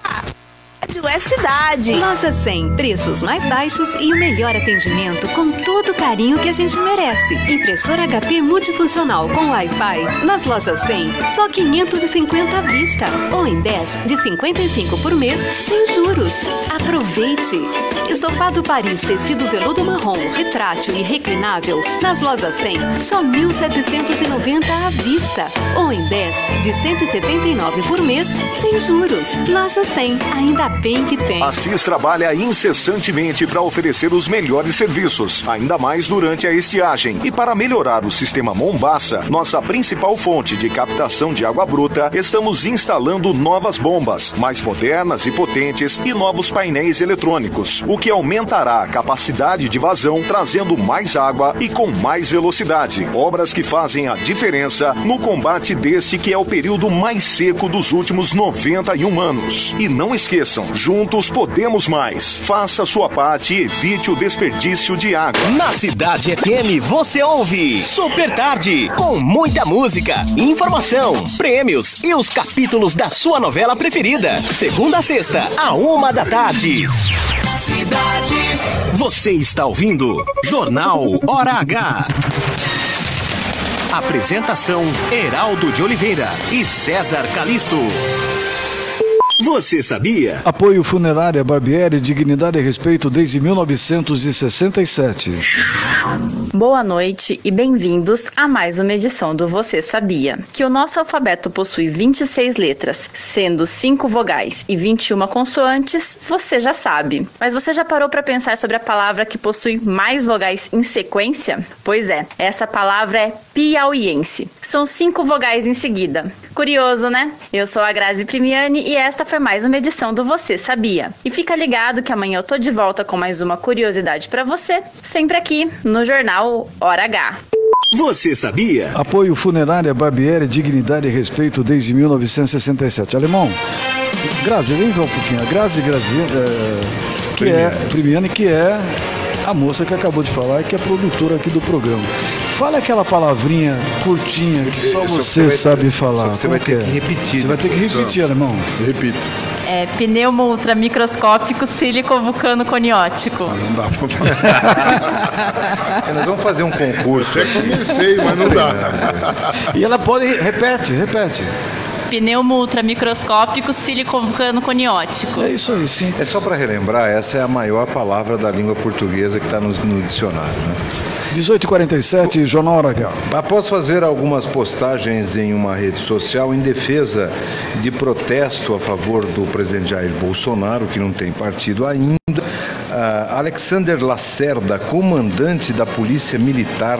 Rádio é cidade. Loja 100, preços mais baixos e o melhor atendimento com todo o carinho que a gente merece. Impressora HP multifuncional com Wi-Fi. Nas lojas 100, só 550 à vista. Ou em 10 de 55 por mês, sem juros. Aproveite! Estofado Paris tecido veludo marrom, retrátil e reclinável. Nas lojas 100, só 1.790 à vista. Ou em 10 de 179 por mês, sem juros. Loja 100, ainda bem que tem. A CIS trabalha incessantemente para oferecer os melhores serviços, ainda mais durante a estiagem. E para melhorar o sistema Mombaça, nossa principal fonte de captação de água bruta, estamos instalando novas bombas, mais modernas e potentes e novos painéis eletrônicos, o que aumentará a capacidade de vazão, trazendo mais água e com mais velocidade. Obras que fazem a diferença no combate deste que é o período mais seco dos últimos 91 anos. E não esqueçam, juntos podemos mais. Faça sua parte e evite o desperdício de água. Na Cidade FM você ouve Super Tarde, com muita música, informação, prêmios e os capítulos da sua novela preferida. Segunda a sexta, a uma da tarde. Cidade. Você está ouvindo Jornal Hora H. Apresentação: Heraldo de Oliveira e César Calisto. Você sabia? Apoio Funerária Barbieri, dignidade e respeito desde 1967. Boa noite e bem-vindos a mais uma edição do Você Sabia? Que o nosso alfabeto possui 26 letras, sendo 5 vogais e 21 consoantes, você já sabe. Mas você já parou para pensar sobre a palavra que possui mais vogais em sequência? Pois é, essa palavra é piauiense. São cinco vogais em seguida. Curioso, né? Eu sou a Grazi Primiani e esta foi mais uma edição do Você Sabia? E fica ligado que amanhã eu tô de volta com mais uma curiosidade para você, sempre aqui no Jornal Hora H. Você sabia? Apoio Funerária Barbieri, dignidade e respeito desde 1967. Alemão, Grazi, vem cá um pouquinho. A Grazi, Grazi é, que é Primiani, que é a moça que acabou de falar e que é produtora aqui do programa. Fala aquela palavrinha curtinha que só Só você sabe só falar. que você vai ter que é? que repetir, Você vai ter que né? repetir, alemão. Repito. É pneumo ultramicroscópico sílico-vulcano coniótico. Não dá pra Nós vamos fazer um concurso. Até comecei, mas não dá. E ela pode. Repete, repete. Pneumo ultramicroscópico sílico-vulcano coniótico. É isso aí, sim. É só para relembrar, essa é a maior palavra da língua portuguesa que está no, no dicionário. Né? 1847, Jornal H. Após fazer algumas postagens em uma rede social em defesa de protesto a favor do presidente Jair Bolsonaro, que não tem partido ainda, ah, Alexander Lacerda, comandante da Polícia Militar,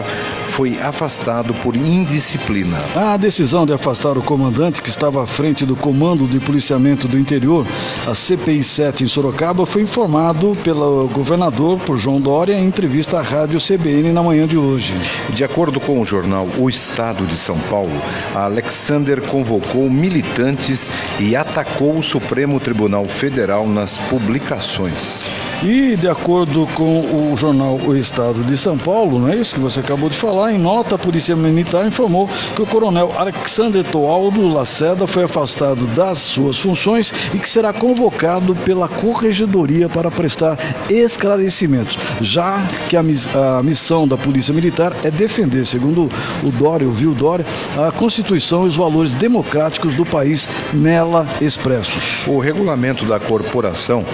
foi afastado por indisciplina. A decisão de afastar o comandante que estava à frente do Comando de Policiamento do Interior, a CPI 7 em Sorocaba, foi informado pelo governador, por João Dória, em entrevista à Rádio CBN na manhã de hoje. De acordo com o jornal O Estado de São Paulo, a Alexander convocou militantes e atacou o Supremo Tribunal Federal nas publicações. E de acordo com o jornal O Estado de São Paulo, não é isso que você acabou de falar, em nota a Polícia Militar informou que o coronel Alexander Toaldo Laceda foi afastado das suas funções e que será convocado pela Corregedoria para prestar esclarecimentos, já que a, a missão da Polícia Militar é defender, segundo o Dória, o Dória, a Constituição e os valores democráticos do país nela expressos. O regulamento da corporação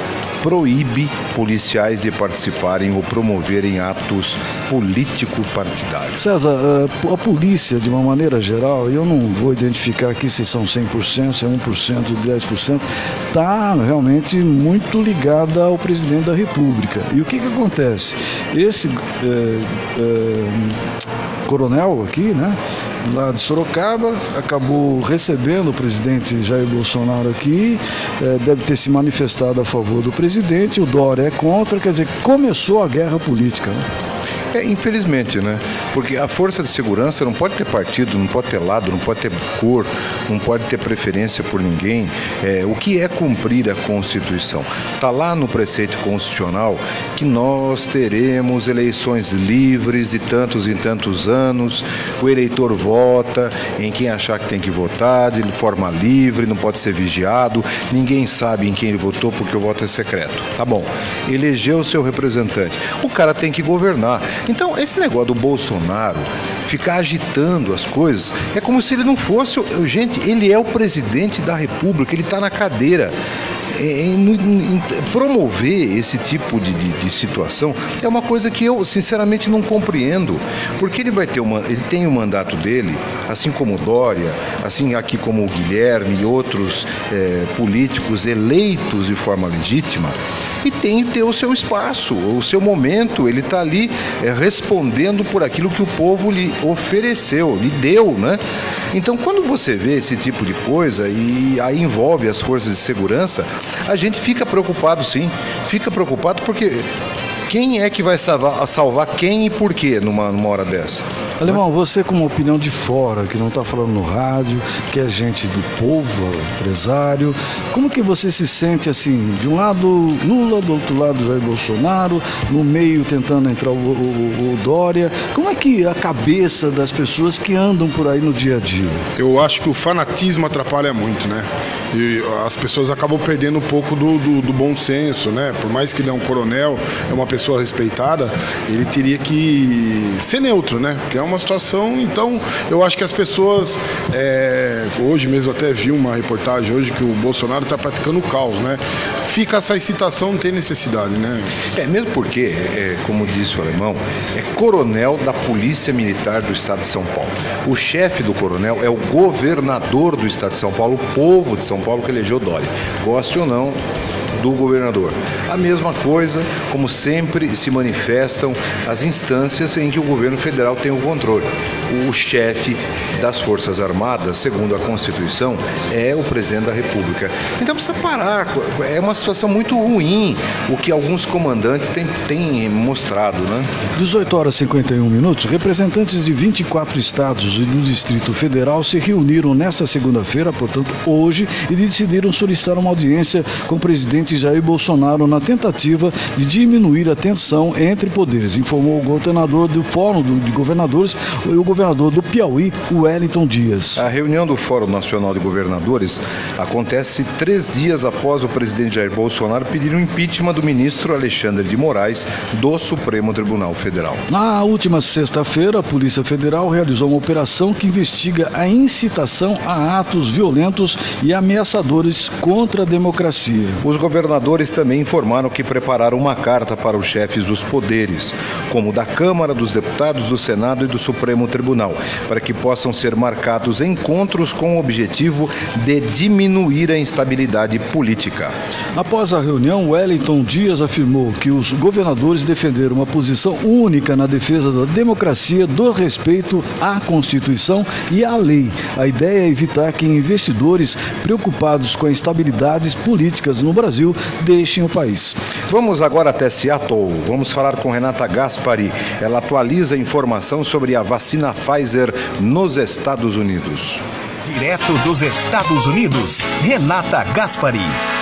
proíbe policiais de participarem ou promoverem atos político-partidários. César, eh, a polícia, de uma maneira geral, eu não vou identificar aqui se são 100%, se é 1%, 10%, está realmente muito ligada ao presidente da República. E o que, que acontece? Esse é, é, coronel aqui, né? Lá de Sorocaba, acabou recebendo o presidente Jair Bolsonaro aqui, eh, deve ter se manifestado a favor do presidente, o Dória é contra, quer dizer, começou a guerra política. Né? É, infelizmente, né? Porque a força de segurança não pode ter partido, não pode ter lado, não pode ter cor, não pode ter preferência por ninguém. É, o que é cumprir a Constituição? Está lá no preceito constitucional que nós teremos eleições livres de tantos em tantos anos, o eleitor vota em quem achar que tem que votar, de forma livre, não pode ser vigiado, ninguém sabe em quem ele votou porque o voto é secreto. Tá bom. Elegeu o seu representante. O cara tem que governar. Então, esse negócio do Bolsonaro ficar agitando as coisas é como se ele não fosse. Gente, ele é o presidente da República, ele está na cadeira. É, em, em, promover esse tipo de, de, de, situação é uma coisa que eu sinceramente não compreendo, porque ele vai ter uma, ele tem o um mandato dele, assim como Dória, assim aqui como o Guilherme e outros é, políticos eleitos de forma legítima, e tem que ter o seu espaço, o seu momento. Ele está ali é, respondendo por aquilo que o povo lhe ofereceu, lhe deu, né? Então, quando você vê esse tipo de coisa e aí envolve as forças de segurança, a gente fica preocupado sim. Fica preocupado porque quem é que vai salvar, salvar quem e por quê numa, numa hora dessa? Alemão, você com uma opinião de fora, que não está falando no rádio, que é gente do povo, empresário, como que você se sente assim? De um lado Lula, do outro lado Jair Bolsonaro, no meio tentando entrar o, o, o Dória. Como é que a cabeça das pessoas que andam por aí no dia a dia? Eu acho que o fanatismo atrapalha muito, né? E as pessoas acabam perdendo um pouco do, do, do bom senso, né? Por mais que ele é um coronel, é uma pessoa respeitada, ele teria que ser neutro, né? Porque é uma situação. Então, eu acho que as pessoas. É, hoje mesmo até vi uma reportagem hoje que o Bolsonaro está praticando o caos, né? Fica essa excitação, não tem necessidade, né? É, mesmo porque, é, como disse o alemão, é coronel da Polícia Militar do Estado de São Paulo. O chefe do coronel é o governador do Estado de São Paulo, o povo de São Paulo que elegeu Dória. Goste ou não, do governador. A mesma coisa, como sempre, se manifestam as instâncias em que o governo federal tem o controle. O chefe das Forças Armadas, segundo a Constituição, é o presidente da República. Então precisa parar. É uma situação muito ruim o que alguns comandantes têm, têm mostrado. Né? 18 horas e 51 minutos, representantes de 24 estados e do Distrito Federal se reuniram nesta segunda-feira, portanto hoje, e decidiram solicitar uma audiência com o presidente Jair Bolsonaro na tentativa de diminuir a tensão entre poderes, informou o governador do Fórum de Governadores e o governador do Piauí, Wellington Dias. A reunião do Fórum Nacional de Governadores acontece três dias após o presidente Jair Bolsonaro pedir o impeachment do ministro Alexandre de Moraes do Supremo Tribunal Federal. Na última sexta-feira, a Polícia Federal realizou uma operação que investiga a incitação a atos violentos e ameaçadores contra a democracia. Os governadores também informaram que prepararam uma carta para os chefes dos poderes, como da Câmara, dos Deputados, do Senado e do Supremo Tribunal tribunal, para que possam ser marcados encontros com o objetivo de diminuir a instabilidade política. Após a reunião, Wellington Dias afirmou que os governadores defenderam uma posição única na defesa da democracia, do respeito à Constituição e à lei. A ideia é evitar que investidores preocupados com instabilidades políticas no Brasil deixem o país. Vamos agora até Seattle. Vamos falar com Renata Gaspari. Ela atualiza informação sobre a vacina Pfizer nos Estados Unidos. Direto dos Estados Unidos, Renata Gaspari.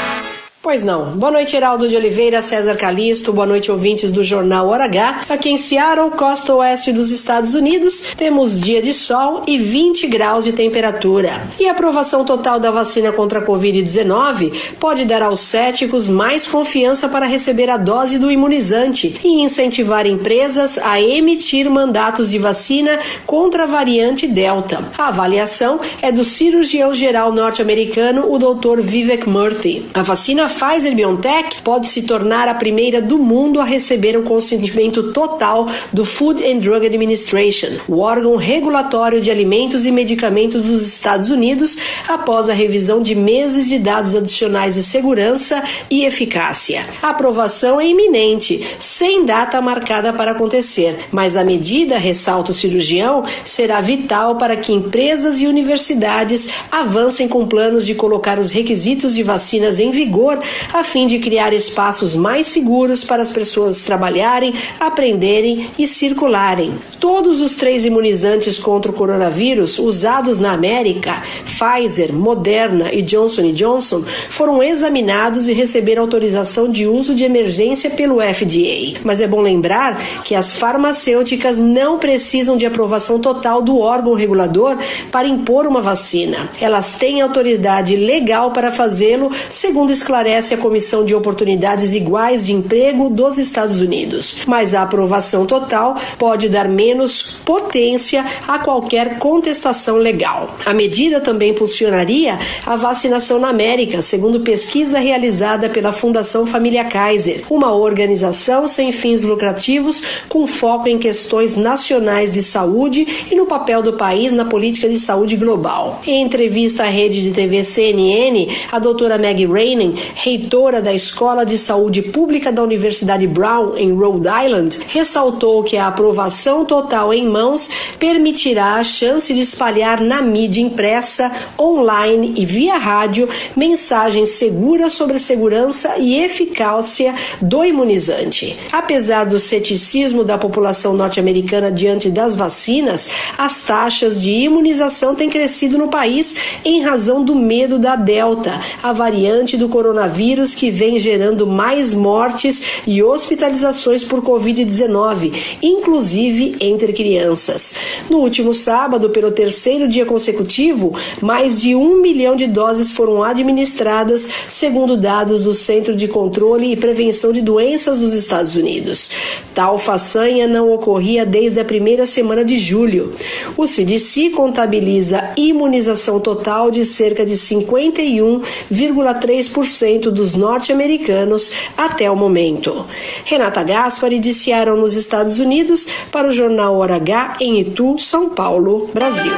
Pois não. Boa noite, Heraldo de Oliveira, César Calisto, boa noite, ouvintes do Jornal Hora H. Aqui em Seattle, costa oeste dos Estados Unidos, temos dia de sol e 20 graus de temperatura. E a aprovação total da vacina contra a Covid-19 pode dar aos céticos mais confiança para receber a dose do imunizante e incentivar empresas a emitir mandatos de vacina contra a variante Delta. A avaliação é do cirurgião geral norte-americano, o Dr. Vivek Murthy. A vacina Pfizer BioNTech pode se tornar a primeira do mundo a receber o consentimento total do Food and Drug Administration, o órgão regulatório de alimentos e medicamentos dos Estados Unidos, após a revisão de meses de dados adicionais de segurança e eficácia. A aprovação é iminente, sem data marcada para acontecer, mas a medida, ressalta o cirurgião, será vital para que empresas e universidades avancem com planos de colocar os requisitos de vacinas em vigor a fim de criar espaços mais seguros para as pessoas trabalharem, aprenderem e circularem. Todos os três imunizantes contra o coronavírus usados na América, Pfizer, Moderna e Johnson Johnson, foram examinados e receberam autorização de uso de emergência pelo FDA. Mas é bom lembrar que as farmacêuticas não precisam de aprovação total do órgão regulador para impor uma vacina. Elas têm autoridade legal para fazê-lo, segundo esclarece a Comissão de Oportunidades Iguais de Emprego dos Estados Unidos. Mas a aprovação total pode dar menos potência a qualquer contestação legal. A medida também impulsionaria a vacinação na América, segundo pesquisa realizada pela Fundação Família Kaiser, uma organização sem fins lucrativos com foco em questões nacionais de saúde e no papel do país na política de saúde global. Em entrevista à rede de TV CNN, a doutora Maggie Rainey, reitora da Escola de Saúde Pública da Universidade Brown, em Rhode Island, ressaltou que a aprovação total em mãos permitirá a chance de espalhar na mídia impressa, online e via rádio mensagens seguras sobre segurança e eficácia do imunizante. Apesar do ceticismo da população norte-americana diante das vacinas, as taxas de imunização têm crescido no país em razão do medo da Delta, a variante do coronavírus que vem gerando mais mortes e hospitalizações por Covid-19, inclusive entre crianças. No último sábado, pelo terceiro dia consecutivo, mais de um milhão de doses foram administradas, segundo dados do Centro de Controle e Prevenção de Doenças dos Estados Unidos. Tal façanha não ocorria desde a primeira semana de julho. O CDC contabiliza imunização total de cerca de 51,3% dos norte-americanos até o momento. Renata Gaspari Seattle, nos Estados Unidos, para o jornal Hora H em Itu, São Paulo, Brasil.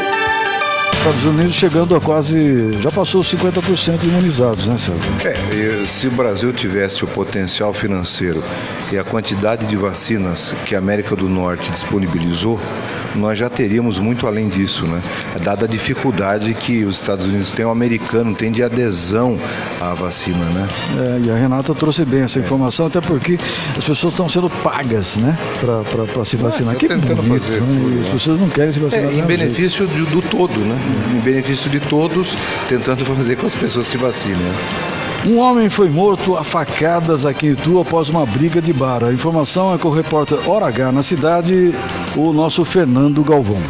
Estados Unidos chegando a quase. já passou 50% imunizados, né, César? É, se o Brasil tivesse o potencial financeiro e a quantidade de vacinas que a América do Norte disponibilizou, nós já teríamos muito além disso, né? Dada a dificuldade que os Estados Unidos têm, o americano tem de adesão à vacina, né? É, e a Renata trouxe bem essa informação, até porque as pessoas estão sendo pagas, né, para se vacinar. É, que tentando bonito, fazer né? tudo, E As né? pessoas não querem se vacinar. É, do em jeito. benefício de- do todo, né? Em benefício de todos, tentando fazer com que as pessoas se vacinem. né? Um homem foi morto a facadas aqui em Itu após uma briga de bar. A informação é com o repórter Hora H na cidade, o nosso Fernando Galvão.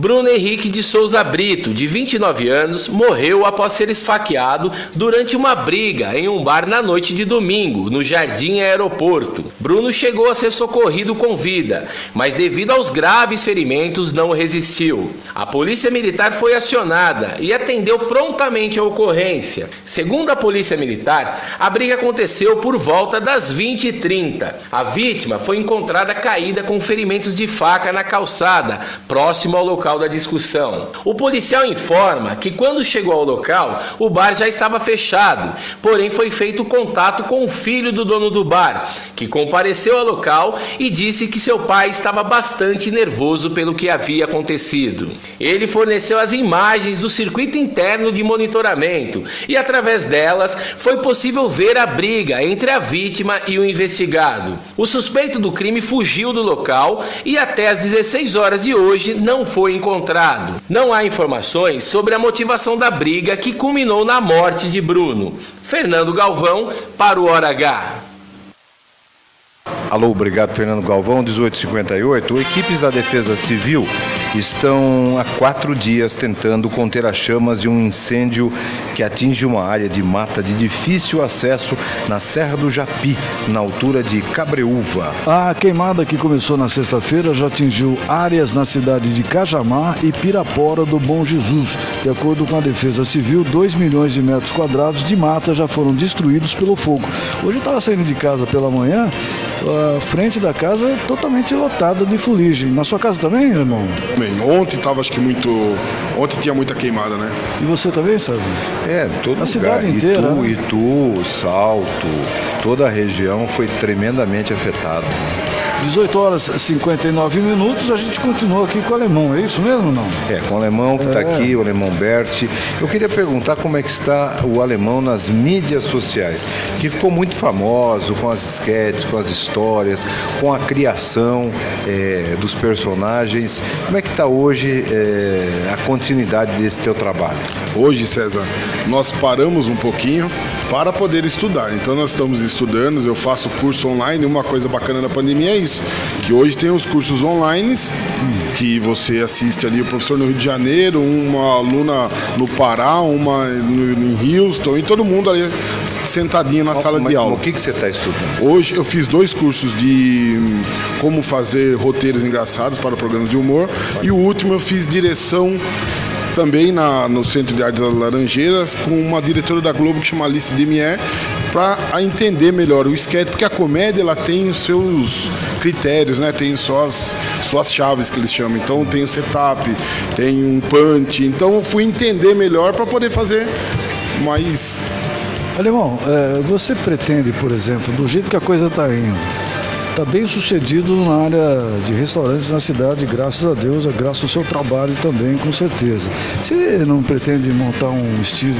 Bruno Henrique de Souza Brito, de 29 anos, morreu após ser esfaqueado durante uma briga em um bar na noite de domingo, no Jardim Aeroporto. Bruno chegou a ser socorrido com vida, mas devido aos graves ferimentos não resistiu. A polícia militar foi acionada e atendeu prontamente a ocorrência. Segundo a polícia militar, a briga aconteceu por volta das 20h30. A vítima foi encontrada caída com ferimentos de faca na calçada, próximo ao local da discussão. O policial informa que quando chegou ao local, o bar já estava fechado, porém foi feito contato com o filho do dono do bar, que compareceu ao local e disse que seu pai estava bastante nervoso pelo que havia acontecido. Ele forneceu as imagens do circuito interno de monitoramento e através delas foi possível ver a briga entre a vítima e o investigado. O suspeito do crime fugiu do local e até às 16 horas de hoje não foi encontrado. Não há informações sobre a motivação da briga que culminou na morte de Bruno. Fernando Galvão para o Hora H. Alô, obrigado Fernando Galvão, 1858. Equipes da Defesa Civil estão há quatro dias tentando conter as chamas de um incêndio que atinge uma área de mata de difícil acesso na Serra do Japi, na altura de Cabreúva. A queimada que começou na sexta-feira já atingiu áreas na cidade de Cajamar e Pirapora do Bom Jesus. De acordo com a Defesa Civil, 2 milhões de metros quadrados de mata já foram destruídos pelo fogo. Hoje eu estava saindo de casa pela manhã, a frente da casa totalmente lotada de fuligem. Na sua casa também, irmão? Bem, ontem estava acho que muito. Ontem tinha muita queimada, né? E você também, César? É, todo A lugar. cidade inteira, Itu, né? Itu, Salto, toda a região foi tremendamente afetada. 18 horas e 59 minutos, a gente continua aqui com o alemão, é isso mesmo ou não? É, com o alemão que está É. aqui, o alemão Berti. Eu queria perguntar como é que está o alemão nas mídias sociais, que ficou muito famoso com as esquetes, com as histórias, com a criação é, dos personagens. Como é que está hoje é, a continuidade desse teu trabalho? Hoje, César, nós paramos um pouquinho para poder estudar. Então nós estamos estudando, eu faço curso online. Uma coisa bacana da pandemia é isso, que hoje tem os cursos online que você assiste ali o professor no Rio de Janeiro, uma aluna no Pará, uma no, em Houston e todo mundo ali sentadinho na sala de Mas aula. O que, que você está estudando? Hoje eu fiz dois cursos de hum, como fazer roteiros engraçados para programas de humor e o último eu fiz direção também na, no Centro de Artes das Laranjeiras com uma diretora da Globo que chama Alice Demier para entender melhor o sketch, porque a comédia ela tem os seus critérios, né? Tem suas, suas chaves que eles chamam. Então tem o setup, tem um punch. Então eu fui entender melhor para poder fazer mais Alemão, é, você pretende, por exemplo, do jeito que a coisa está indo, está bem sucedido na área de restaurantes na cidade, graças a Deus, é graças ao seu trabalho também, com certeza. Você não pretende montar um estilo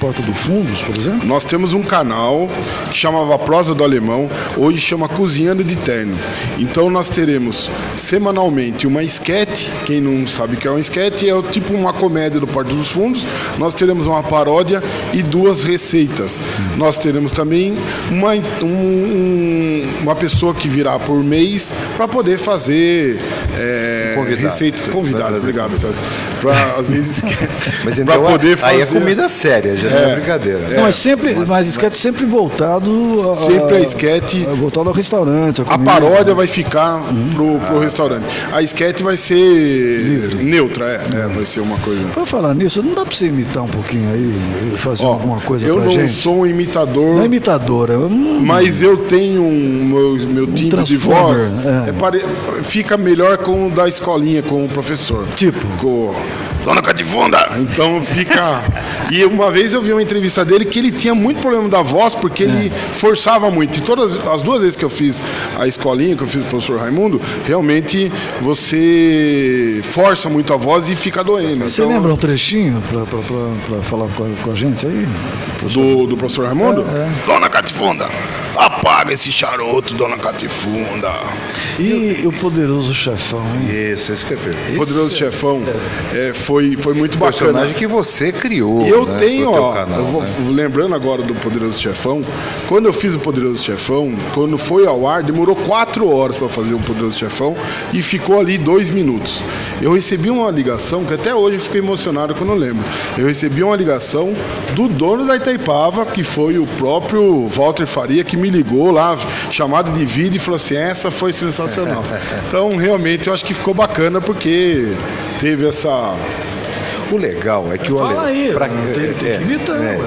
Porta do Fundos, por exemplo? Nós temos um canal que chamava Prosa do Alemão, hoje chama Cozinhando de Terno. Então nós teremos semanalmente uma esquete, quem não sabe o que é um esquete, é tipo uma comédia do Porta dos Fundos. Nós teremos uma paródia e duas receitas. Nós teremos também uma, um- um- uma pessoa que virá por mês para poder fazer é, Convidado. convidadas. trazer Obrigado, César. Pra, às vezes Mas pra então poder aí é fazer- comida séria, já não é brincadeira. Não, mas sempre, mas, esquete sempre voltado a, Sempre a esquete. voltado ao restaurante. A comida. paródia vai ficar pro, pro restaurante. A esquete vai ser neutra, é, é, vai ser uma coisa. Pra falar nisso, não dá pra você imitar um pouquinho aí, fazer alguma coisa Eu não gente? sou um imitador. Não é imitadora. é um- Mas eu tenho um meu, meu timbre de voz. é. é pare- fica melhor com o da escolinha, com o professor. Tipo? Com Dona Cativunda! Então fica. e uma vez eu vi uma entrevista dele que ele tinha muito problema da voz, porque ele É. forçava muito. E todas as duas vezes que eu fiz a escolinha, que eu fiz o professor Raimundo, realmente você força muito a voz e fica doendo. Você Então, lembra um trechinho pra falar com a, com a gente aí? Do, do professor Raimundo? É, é. Dona! Catifunda, apaga esse charuto, dona Catifunda. E o poderoso chefão, hein? Isso, esse que é perfeito. O Poderoso Chefão é, foi, foi muito bacana. Personagem que você criou. E eu né, tenho, ó, canal, eu vou- né? lembrando agora do Poderoso Chefão, quando eu fiz o Poderoso Chefão, quando foi ao ar, demorou quatro horas para fazer o Poderoso Chefão e ficou ali dois minutos. Eu recebi uma ligação, que até hoje eu fiquei emocionado quando eu lembro. Eu recebi uma ligação do dono da Itaipava, que foi o próprio Walter Faria, que me ligou lá, chamado de vídeo, e falou assim: essa foi sensacional. Então, realmente, eu acho que ficou bacana porque teve essa. O legal é que o Fala aí, pra- tem- tem é, que imitar, é,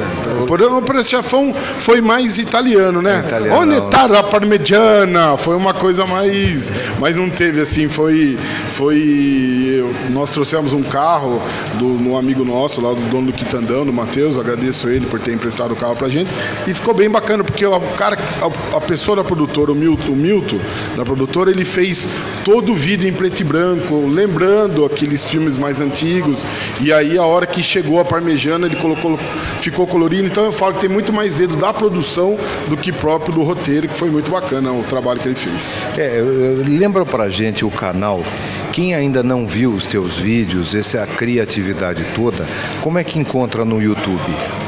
O Poderoso o Chefão foi mais italiano, né? Italiano, Onde não. tá a parmegiana? Foi uma coisa mais. Mas não teve assim, foi. foi nós trouxemos um carro do um amigo nosso, lá do dono do Quitandão, do Matheus, agradeço ele por ter emprestado o carro pra gente. E ficou bem bacana, porque o cara, a, a pessoa da produtora, o Milton, o Milton, da produtora, ele fez todo o vídeo em preto e branco, lembrando aqueles filmes mais antigos. E aí a hora que chegou a parmegiana, ele colocou, ficou colorido. Então eu falo que tem muito mais dedo da produção do que próprio do roteiro, que foi muito bacana o trabalho que ele fez. É, lembra pra gente o canal. Quem ainda não viu os teus vídeos, essa é a criatividade toda, como é que encontra no YouTube?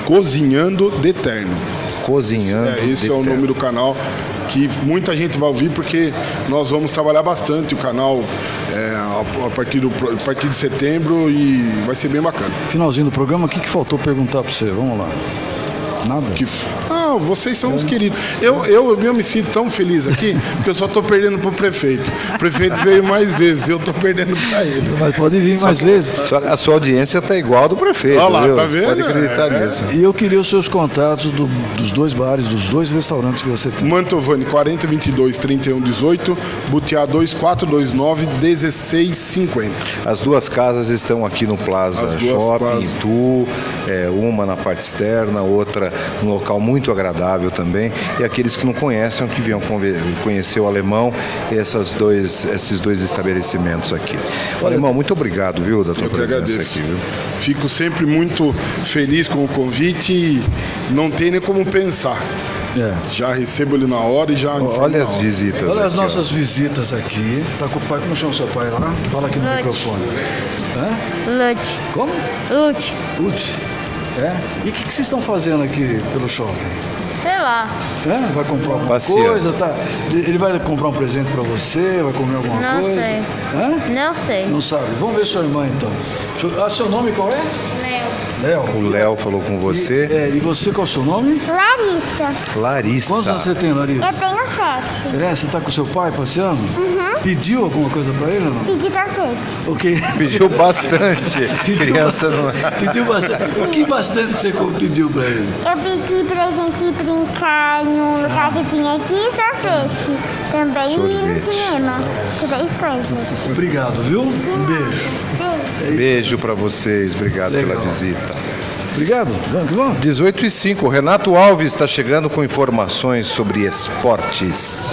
Cozinhando de Eterno. Cozinhando. É, esse é o nome do canal que muita gente vai ouvir porque nós vamos trabalhar bastante o canal é, a, partir do, a partir de setembro e vai ser bem bacana. Finalzinho do programa, o que, que faltou perguntar pra você? Vamos lá. Nada? Que, ah, vocês são os queridos. Eu, eu, eu me sinto tão feliz aqui porque eu só tô perdendo pro prefeito. O prefeito veio mais vezes, eu tô perdendo pra ele. Mas pode vir mais vezes. Só que a sua audiência tá igual a do prefeito. Olha lá, viu? tá vendo? Pode acreditar É. nisso. E eu queria os seus contatos do- dos dois bares, dos dois restaurantes que você tem. Mantovani 4022 3118, Butiá 2429 1650. As duas casas estão aqui no Plaza Shopping, Itu, é, uma na parte externa, outra num local muito agradável também. E aqueles que não conhecem, que venham conhecer o Alemão, essas dois, esses dois estabelecimentos aqui. O Alemão, muito obrigado, viu, da tua Eu que presença agradeço. aqui, viu? Fico sempre muito feliz com o convite e não tem nem como pensar. Já recebo ele na hora e já. Olha as hora. visitas Olha as aqui, ó. nossas visitas aqui. Tá com o pai, como chama o seu pai lá? Fala aqui no Lute. microfone. Hã? Lute. Como? Lute. Lute. É? E o que, que vocês estão fazendo aqui pelo shopping? Sei lá. Hã? Vai comprar alguma Passeando. coisa? Tá? Ele vai comprar um presente pra você? Vai comer alguma Não coisa? sei. Hã? Não sei. Não sabe? Vamos ver sua irmã então. Ah, seu nome qual é? Léo. O Léo falou com você. E, é, e você qual é o seu nome? Larissa. Larissa. Quantos anos você tem, Larissa? Eu tenho sete. É, você tá com seu pai passeando? Uhum. Pediu alguma coisa pra ele ou não? Pedi tapete. O quê? Pediu bastante. Criança não é. Pediu bastante. O que bastante que você pediu pra ele? Eu pedi pra gente brincar num lugar que tinha aqui e sorvete. Também Sorvete. no cinema. Três coisas. Obrigado, viu? Um beijo. Beijo. Beijo pra vocês, obrigado pela visita. Obrigado, vamos que vamos. 18 e 5, Renato Alves está chegando com informações sobre esportes.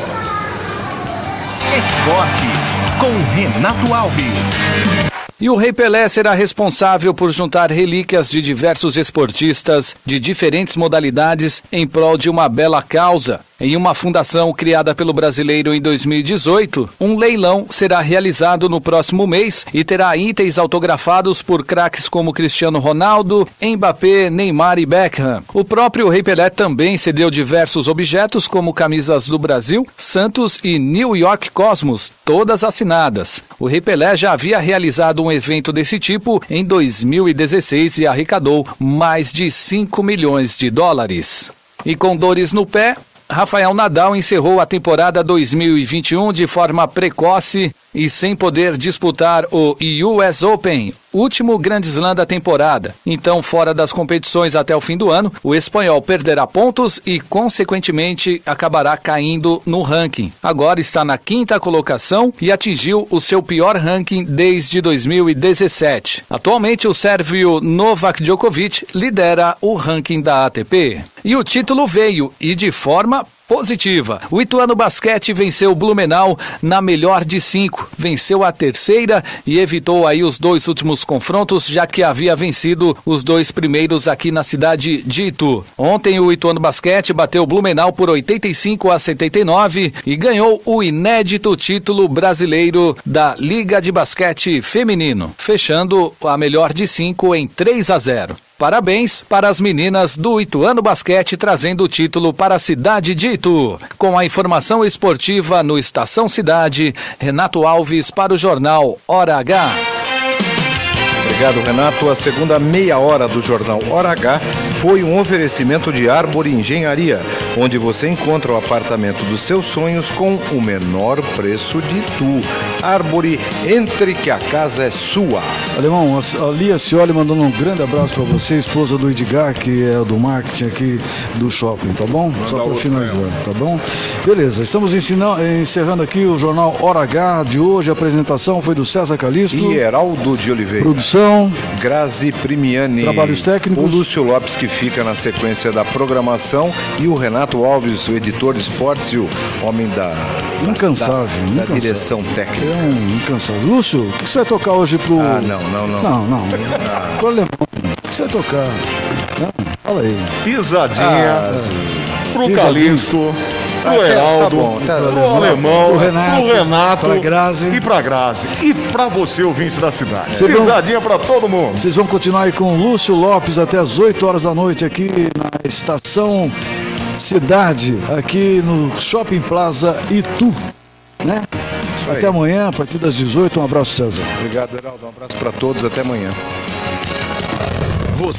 Esportes com Renato Alves. E o Rei Pelé será responsável por juntar relíquias de diversos esportistas de diferentes modalidades em prol de uma bela causa. Em uma fundação criada pelo brasileiro em 2018, um leilão será realizado no próximo mês e terá itens autografados por craques como Cristiano Ronaldo, Mbappé, Neymar e Beckham. O próprio Rei Pelé também cedeu diversos objetos como camisas do Brasil, Santos e New York Cosmos, todas assinadas. O Rei Pelé já havia realizado um evento desse tipo em 2016 e arrecadou mais de 5 milhões de dólares. E com dores no pé, Rafael Nadal encerrou a temporada 2021 de forma precoce e sem poder disputar o US Open, último grande slam da temporada. Então, fora das competições até o fim do ano, o espanhol perderá pontos e, consequentemente, acabará caindo no ranking. Agora está na quinta colocação e atingiu o seu pior ranking desde 2017. Atualmente, o sérvio Novak Djokovic lidera o ranking da ATP. E o título veio, e de forma positiva. O Ituano Basquete venceu o Blumenau na melhor de cinco. Venceu a terceira e evitou aí os dois últimos confrontos, já que havia vencido os dois primeiros aqui na cidade de Itu. Ontem o Ituano Basquete bateu o Blumenau por 85 a 79 e ganhou o inédito título brasileiro da Liga de Basquete Feminino, fechando a melhor de cinco em 3 a 0. Parabéns para as meninas do Ituano Basquete trazendo o título para a cidade de Itu. Com a informação esportiva no Estação Cidade, Renato Alves para o jornal Hora H. Obrigado, Renato. A segunda meia hora do jornal Hora H foi um oferecimento de Árvore Engenharia, onde você encontra o apartamento dos seus sonhos com o menor preço de tu. Árvore, entre que a casa é sua. Alemão, a Lia Cioli mandando um grande abraço para você, esposa do Edgar, que é do marketing aqui do shopping, tá bom? Só para finalizar, tá bom? Beleza, estamos ensinando, encerrando aqui o jornal Hora H de hoje. A apresentação foi do César Calisto. E Heraldo de Oliveira. Produção. Grazi Primiani. Trabalhos técnicos. O Lúcio Lopes, que fica na sequência da programação. E o Renato Alves, o editor de esportes e o homem da. Incansável. Da, da incansável. direção técnica. É um incansável. Lúcio, o que você vai tocar hoje pro. Ah, não, não, não. Não, não. Pro alemão. O que você vai tocar? Não, fala aí. Pisadinha. Ah, pro pisadinha. Calixto. Pro Ah, tá Heraldo, bom, tá pro. Alemão, Pro Renato, pro Renato pra Grazi. e pra Grazi. E pra você, ouvinte da cidade. Vão- Pisadinha pra todo mundo. Vocês vão continuar aí com o Lúcio Lopes até as 8 horas da noite aqui na estação Cidade, aqui no Shopping Plaza Itu, né? Até amanhã, a partir das 18. Um abraço, César. Obrigado, Heraldo. Um abraço para todos. Até amanhã. Você